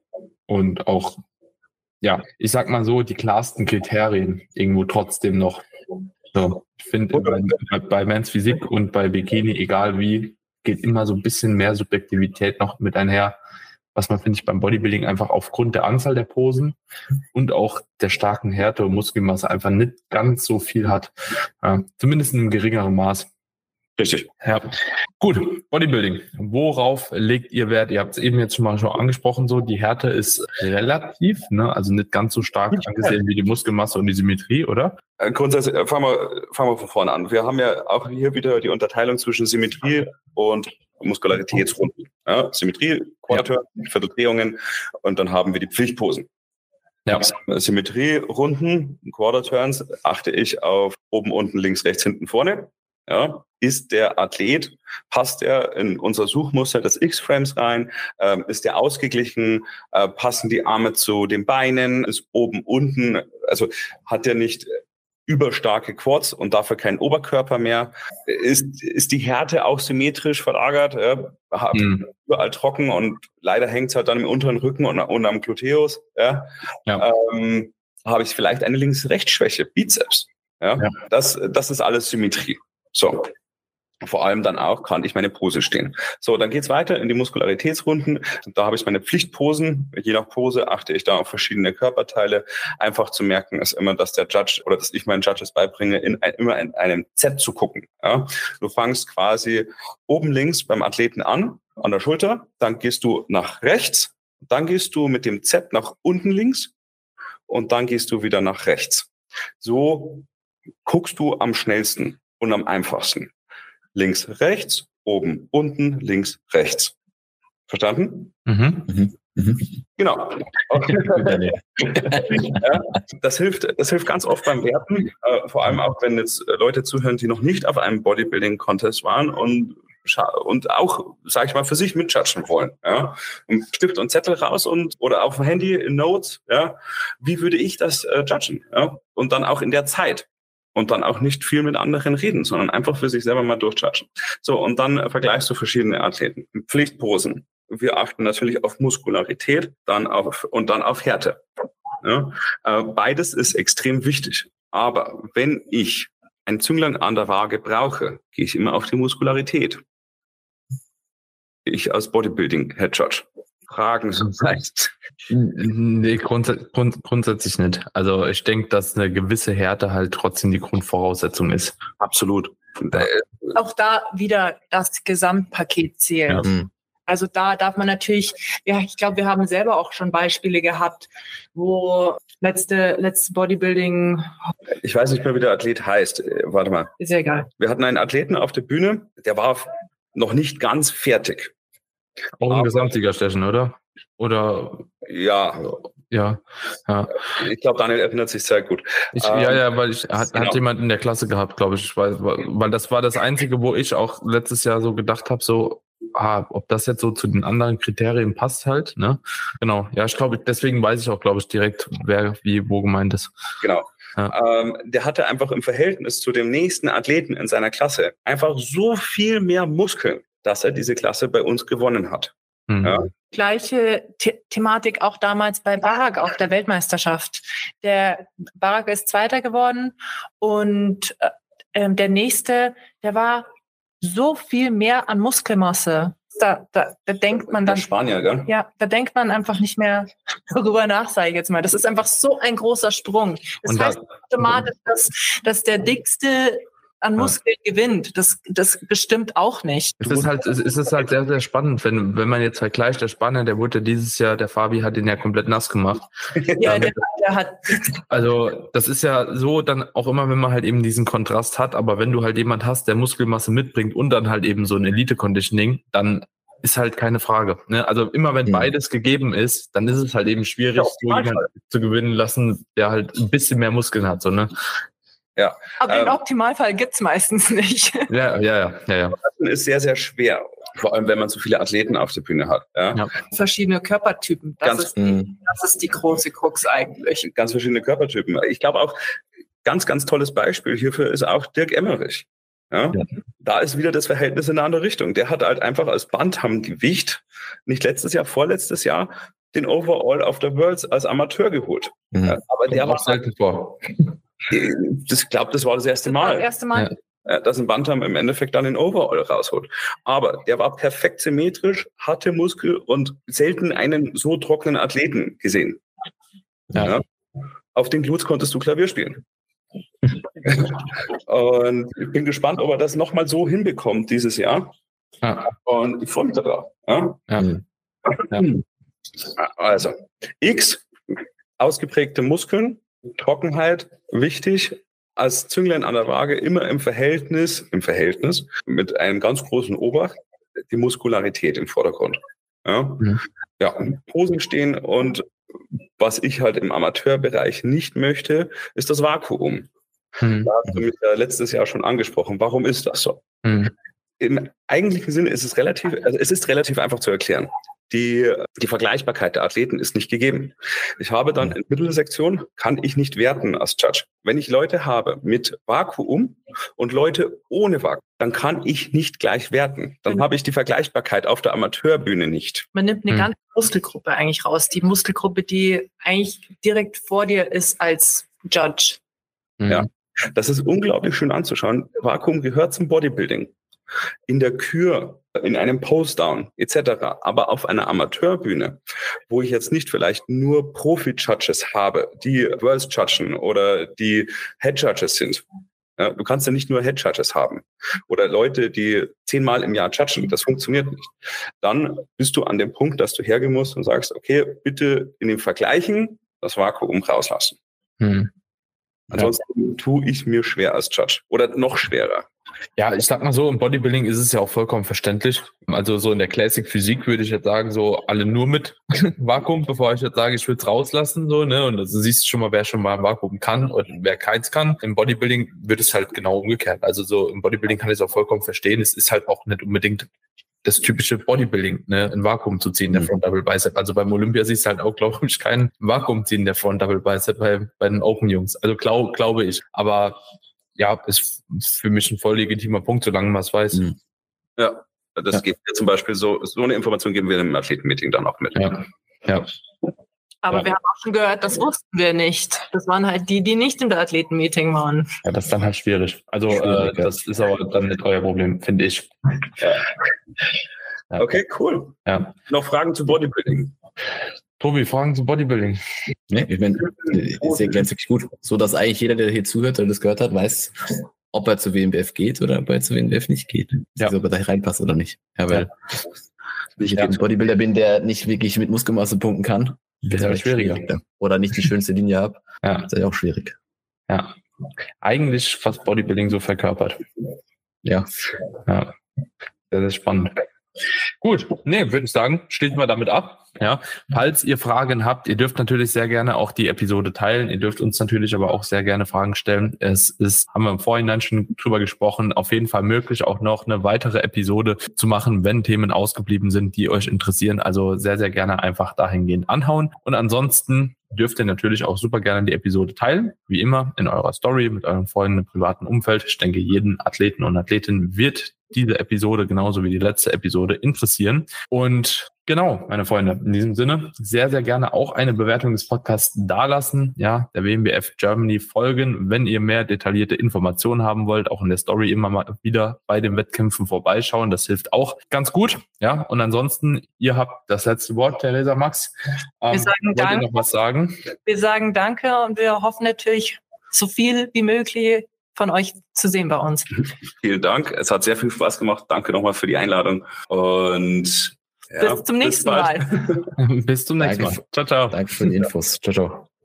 und auch, ja, ich sag mal so, die klarsten Kriterien irgendwo trotzdem noch. So, ich finde, bei, bei Men's Physik und bei Bikini, egal wie, geht immer so ein bisschen mehr Subjektivität noch mit einher, was man, finde ich, beim Bodybuilding einfach aufgrund der Anzahl der Posen und auch der starken Härte und Muskelmasse einfach nicht ganz so viel hat. Ja, zumindest in einem geringeren Maß. Richtig. Ja. Gut, Bodybuilding. Worauf legt ihr Wert? Ihr habt es eben jetzt schon mal schon angesprochen, so die Härte ist relativ, ne? also nicht ganz so stark angesehen wie die Muskelmasse und die Symmetrie, oder? Äh, grundsätzlich, äh, fangen wir, fangen wir von vorne an. Wir haben ja auch hier wieder die Unterteilung zwischen Symmetrie und Muskularitätsrunden. Ja, Symmetrie, Quadratur, ja. Vierteldrehungen und dann haben wir die Pflichtposen. Ja. Symmetrierunden, Quarter Turns, achte ich auf oben, unten, links, rechts, hinten, vorne. Ja, ist der Athlet, passt er in unser Suchmuster des X-Frames rein? Ähm, ist der ausgeglichen? Äh, passen die Arme zu den Beinen? Ist oben, unten? Also hat er nicht überstarke Quads und dafür keinen Oberkörper mehr? Ist, ist die Härte auch symmetrisch verlagert? Ja, mhm. Überall trocken und leider hängt es halt dann im unteren Rücken und, und am Gluteus. Ja? ja. Ähm, habe ich vielleicht eine Links-Rechts-Schwäche, Bizeps. Ja? ja? Das, das ist alles Symmetrie. So. Vor allem dann auch kann ich meine Pose stehen. So, dann geht's weiter in die Muskularitätsrunden. Da habe ich meine Pflichtposen. Je nach Pose achte ich da auf verschiedene Körperteile. Einfach zu merken ist immer, dass der Judge oder dass ich meinen Judges beibringe, in ein, immer in einem Z zu gucken. Ja? Du fangst quasi oben links beim Athleten an, an der Schulter. Dann gehst du nach rechts. Dann gehst du mit dem Z nach unten links. Und dann gehst du wieder nach rechts. So guckst du am schnellsten und am einfachsten. Links, rechts, oben, unten, links, rechts. Verstanden? Mhm. Mhm. mhm. Genau. ja, das hilft, das hilft ganz oft beim Werten, äh, vor allem auch wenn jetzt Leute zuhören, die noch nicht auf einem Bodybuilding-Contest waren und und auch, sage ich mal, für sich mitjudgen wollen. Ja? Und Stift und Zettel raus und oder auf dem Handy in Notes. Ja? Wie würde ich das äh, judgen? Ja? Und dann auch in der Zeit und dann auch nicht viel mit anderen reden, sondern einfach für sich selber mal durchchatschen. So, und dann äh, vergleichst du verschiedene Athleten. Pflichtposen. Wir achten natürlich auf Muskularität dann auf, und dann auf Härte. Ja, äh, beides ist extrem wichtig. Aber wenn ich ein Zünglein an der Waage brauche, gehe ich immer auf die Muskularität. Ich als Bodybuilding-Head Judge. Fragen so vielleicht? Nee, grunds grund grundsätzlich nicht. Also ich denke, dass eine gewisse Härte halt trotzdem die Grundvoraussetzung ist. Absolut. Auch da wieder das Gesamtpaket zählt. Ja. Mhm. Also da darf man natürlich, ja, ich glaube, wir haben selber auch schon Beispiele gehabt, wo letzte, letzte Bodybuilding. Ich weiß nicht mehr, wie der Athlet heißt. Äh, warte mal. Ist ja egal. Wir hatten einen Athleten auf der Bühne, der war noch nicht ganz fertig. Auch im Gesamtsiegerstechen, oder? Oder? Ja. Ja. ja. Ich glaube, Daniel erinnert sich sehr gut. Ich, ähm, ja, ja, weil ich hat, genau. hat jemand in der Klasse gehabt, glaube ich, weil, weil das war das Einzige, wo ich auch letztes Jahr so gedacht habe, so ah, ob das jetzt so zu den anderen Kriterien passt halt. Ne? Genau. Ja, ich glaube, deswegen weiß ich auch, glaube ich, direkt, wer wie wo gemeint ist. Genau. Ja. Ähm, der hatte einfach im Verhältnis zu dem nächsten Athleten in seiner Klasse einfach so viel mehr Muskeln, dass er diese Klasse bei uns gewonnen hat. Mhm. Ja. Gleiche The Thematik auch damals bei Barak auf der Weltmeisterschaft. Der Barak ist Zweiter geworden und äh, ähm, der nächste, der war so viel mehr an Muskelmasse. Da, da, da denkt man dann. Der Spanier, gell? Ja, da denkt man einfach nicht mehr darüber nach, sage ich jetzt mal. Das ist einfach so ein großer Sprung. Das und heißt da, automatisch, dass, dass der dickste an Muskeln ja. gewinnt. Das, das bestimmt auch nicht. Es ist halt, es ist halt sehr, sehr spannend, wenn, wenn man jetzt vergleicht, der Spanner, der wurde dieses Jahr, der Fabi hat ihn ja komplett nass gemacht. ja, der, der hat. Also, das ist ja so dann auch immer, wenn man halt eben diesen Kontrast hat, aber wenn du halt jemand hast, der Muskelmasse mitbringt und dann halt eben so ein Elite-Conditioning, dann ist halt keine Frage. Ne? Also immer wenn beides gegeben ist, dann ist es halt eben schwierig, ja, so jemanden zu gewinnen lassen, der halt ein bisschen mehr Muskeln hat. So, ne? Ja. Aber ähm, den Optimalfall gibt's meistens nicht. Ja, ja, ja, ja. Das ist sehr, sehr schwer. Vor allem, wenn man so viele Athleten auf der Bühne hat. Ja. ja. Verschiedene Körpertypen. Das, ganz, ist die, das ist die große Krux eigentlich. Ganz verschiedene Körpertypen. Ich glaube auch, ganz, ganz tolles Beispiel hierfür ist auch Dirk Emmerich. Ja? ja? Da ist wieder das Verhältnis in eine andere Richtung. Der hat halt einfach als Bantam-Gewicht, nicht letztes Jahr, vorletztes Jahr, den Overall of the Worlds als Amateur geholt. Mhm. Ja, aber der war selten vor. Ich glaube, das war das erste Mal. Das erste Mal. Ja. Dass ein Bantam im Endeffekt dann den Overall rausholt. Aber der war perfekt symmetrisch, hatte Muskel und selten einen so trockenen Athleten gesehen. Ja. ja. Auf den Glutes konntest du Klavier spielen. und ich bin gespannt, ob er das nochmal so hinbekommt dieses Jahr. Ja. Und ich freue mich darauf. Ja? Also, X, ausgeprägte Muskeln, Trockenheit, wichtig, als Zünglein an der Waage immer im Verhältnis, im Verhältnis mit einem ganz großen Obacht, die Muskularität im Vordergrund. Ja, mhm. ja Posen stehen und was ich halt im Amateurbereich nicht möchte, ist das Vakuum. Mhm. Da hast du mich ja letztes Jahr schon angesprochen. Warum ist das so? Mhm. Im eigentlichen Sinne ist es relativ, also es ist relativ einfach zu erklären die, die Vergleichbarkeit der Athleten ist nicht gegeben. Ich habe dann in Mittelsektion, kann ich nicht werten als Judge. Wenn ich Leute habe mit Vakuum und Leute ohne Vakuum, dann kann ich nicht gleich werten. Dann habe ich die Vergleichbarkeit auf der Amateurbühne nicht. Man nimmt eine hm. ganze Muskelgruppe eigentlich raus. Die Muskelgruppe, die eigentlich direkt vor dir ist als Judge. Hm. Ja. Das ist unglaublich schön anzuschauen. Vakuum gehört zum Bodybuilding in der Kür, in einem Postdown etc., aber auf einer Amateurbühne, wo ich jetzt nicht vielleicht nur Profi-Judges habe, die Worlds judgen oder die Head-Judges sind. Ja, du kannst ja nicht nur Head-Judges haben oder Leute, die zehnmal im Jahr judgen. Das funktioniert nicht. Dann bist du an dem Punkt, dass du hergehen musst und sagst, okay, bitte in den Vergleichen das Vakuum rauslassen. Hm. Ansonsten ja. tue ich mir schwer als Judge oder noch schwerer. Ja, ich sag mal so, im Bodybuilding ist es ja auch vollkommen verständlich. Also so in der Classic Physik würde ich jetzt sagen, so alle nur mit Vakuum, bevor ich jetzt sage, ich will es rauslassen, so, ne? Und also siehst du schon mal, wer schon mal Vakuum kann und wer keins kann. Im Bodybuilding wird es halt genau umgekehrt. Also so im Bodybuilding kann ich es auch vollkommen verstehen. Es ist halt auch nicht unbedingt das typische Bodybuilding, ne, ein Vakuum zu ziehen, der mhm. Front Double Bicep. Also beim Olympia siehst du halt auch, glaube ich, kein Vakuum ziehen, der Front Double Bicep bei, bei den Open Jungs. Also glaub, glaube ich. Aber ja, ist für mich ein voll legitimer Punkt, solange man es weiß. Mhm. Ja, das ja. geht zum Beispiel so, so eine Information geben wir im Athletenmeeting dann auch mit. Ja. ja. Aber ja. wir haben auch schon gehört, das wussten wir nicht. Das waren halt die, die nicht im Athletenmeeting waren. Ja, das ist dann halt schwierig. Also schwierig, äh, das ist aber dann nicht euer Problem, finde ich. Ja. Okay, cool. Ja. Noch Fragen zu Bodybuilding? Tobi, Fragen zu Bodybuilding. Ne, ich meine, ist ja ganz wirklich gut. So, dass eigentlich jeder, der hier zuhört oder das gehört hat, weiß, ob er zu WMBF geht oder ob er zu WMBF nicht geht. Ja. Also, ob er da reinpasst oder nicht. Ja, weil ja. ich ja. ein Bodybuilder bin, der nicht wirklich mit Muskelmasse punkten kann. Das ist halt schwieriger. schwieriger. Oder nicht die schönste Linie habe. Ja. Das ist ja auch schwierig. Ja. Eigentlich fast Bodybuilding so verkörpert. Ja. Ja. Das ist spannend. Gut, nee, würde ich sagen, schließen wir damit ab. Ja, falls ihr Fragen habt, ihr dürft natürlich sehr gerne auch die Episode teilen. Ihr dürft uns natürlich aber auch sehr gerne Fragen stellen. Es ist, haben wir im Vorhinein schon drüber gesprochen, auf jeden Fall möglich, auch noch eine weitere Episode zu machen, wenn Themen ausgeblieben sind, die euch interessieren. Also sehr, sehr gerne einfach dahingehend anhauen. Und ansonsten dürft ihr natürlich auch super gerne die Episode teilen, wie immer in eurer Story, mit euren Freunden im privaten Umfeld. Ich denke, jeden Athleten und Athletin wird diese Episode genauso wie die letzte Episode interessieren. Und genau, meine Freunde, in diesem Sinne sehr, sehr gerne auch eine Bewertung des Podcasts dalassen. Ja, der WMBF Germany folgen, wenn ihr mehr detaillierte Informationen haben wollt, auch in der Story immer mal wieder bei den Wettkämpfen vorbeischauen. Das hilft auch ganz gut. Ja, und ansonsten, ihr habt das letzte Wort, Theresa Max. Ähm, wir sagen wollt danke. ihr noch was sagen? Wir sagen danke und wir hoffen natürlich, so viel wie möglich von euch zu sehen bei uns. Vielen Dank. Es hat sehr viel Spaß gemacht. Danke nochmal für die Einladung. Und ja, bis zum nächsten bis Mal. bis zum nächsten Mal. Ciao, ciao. Danke für die Infos. Ciao, ciao.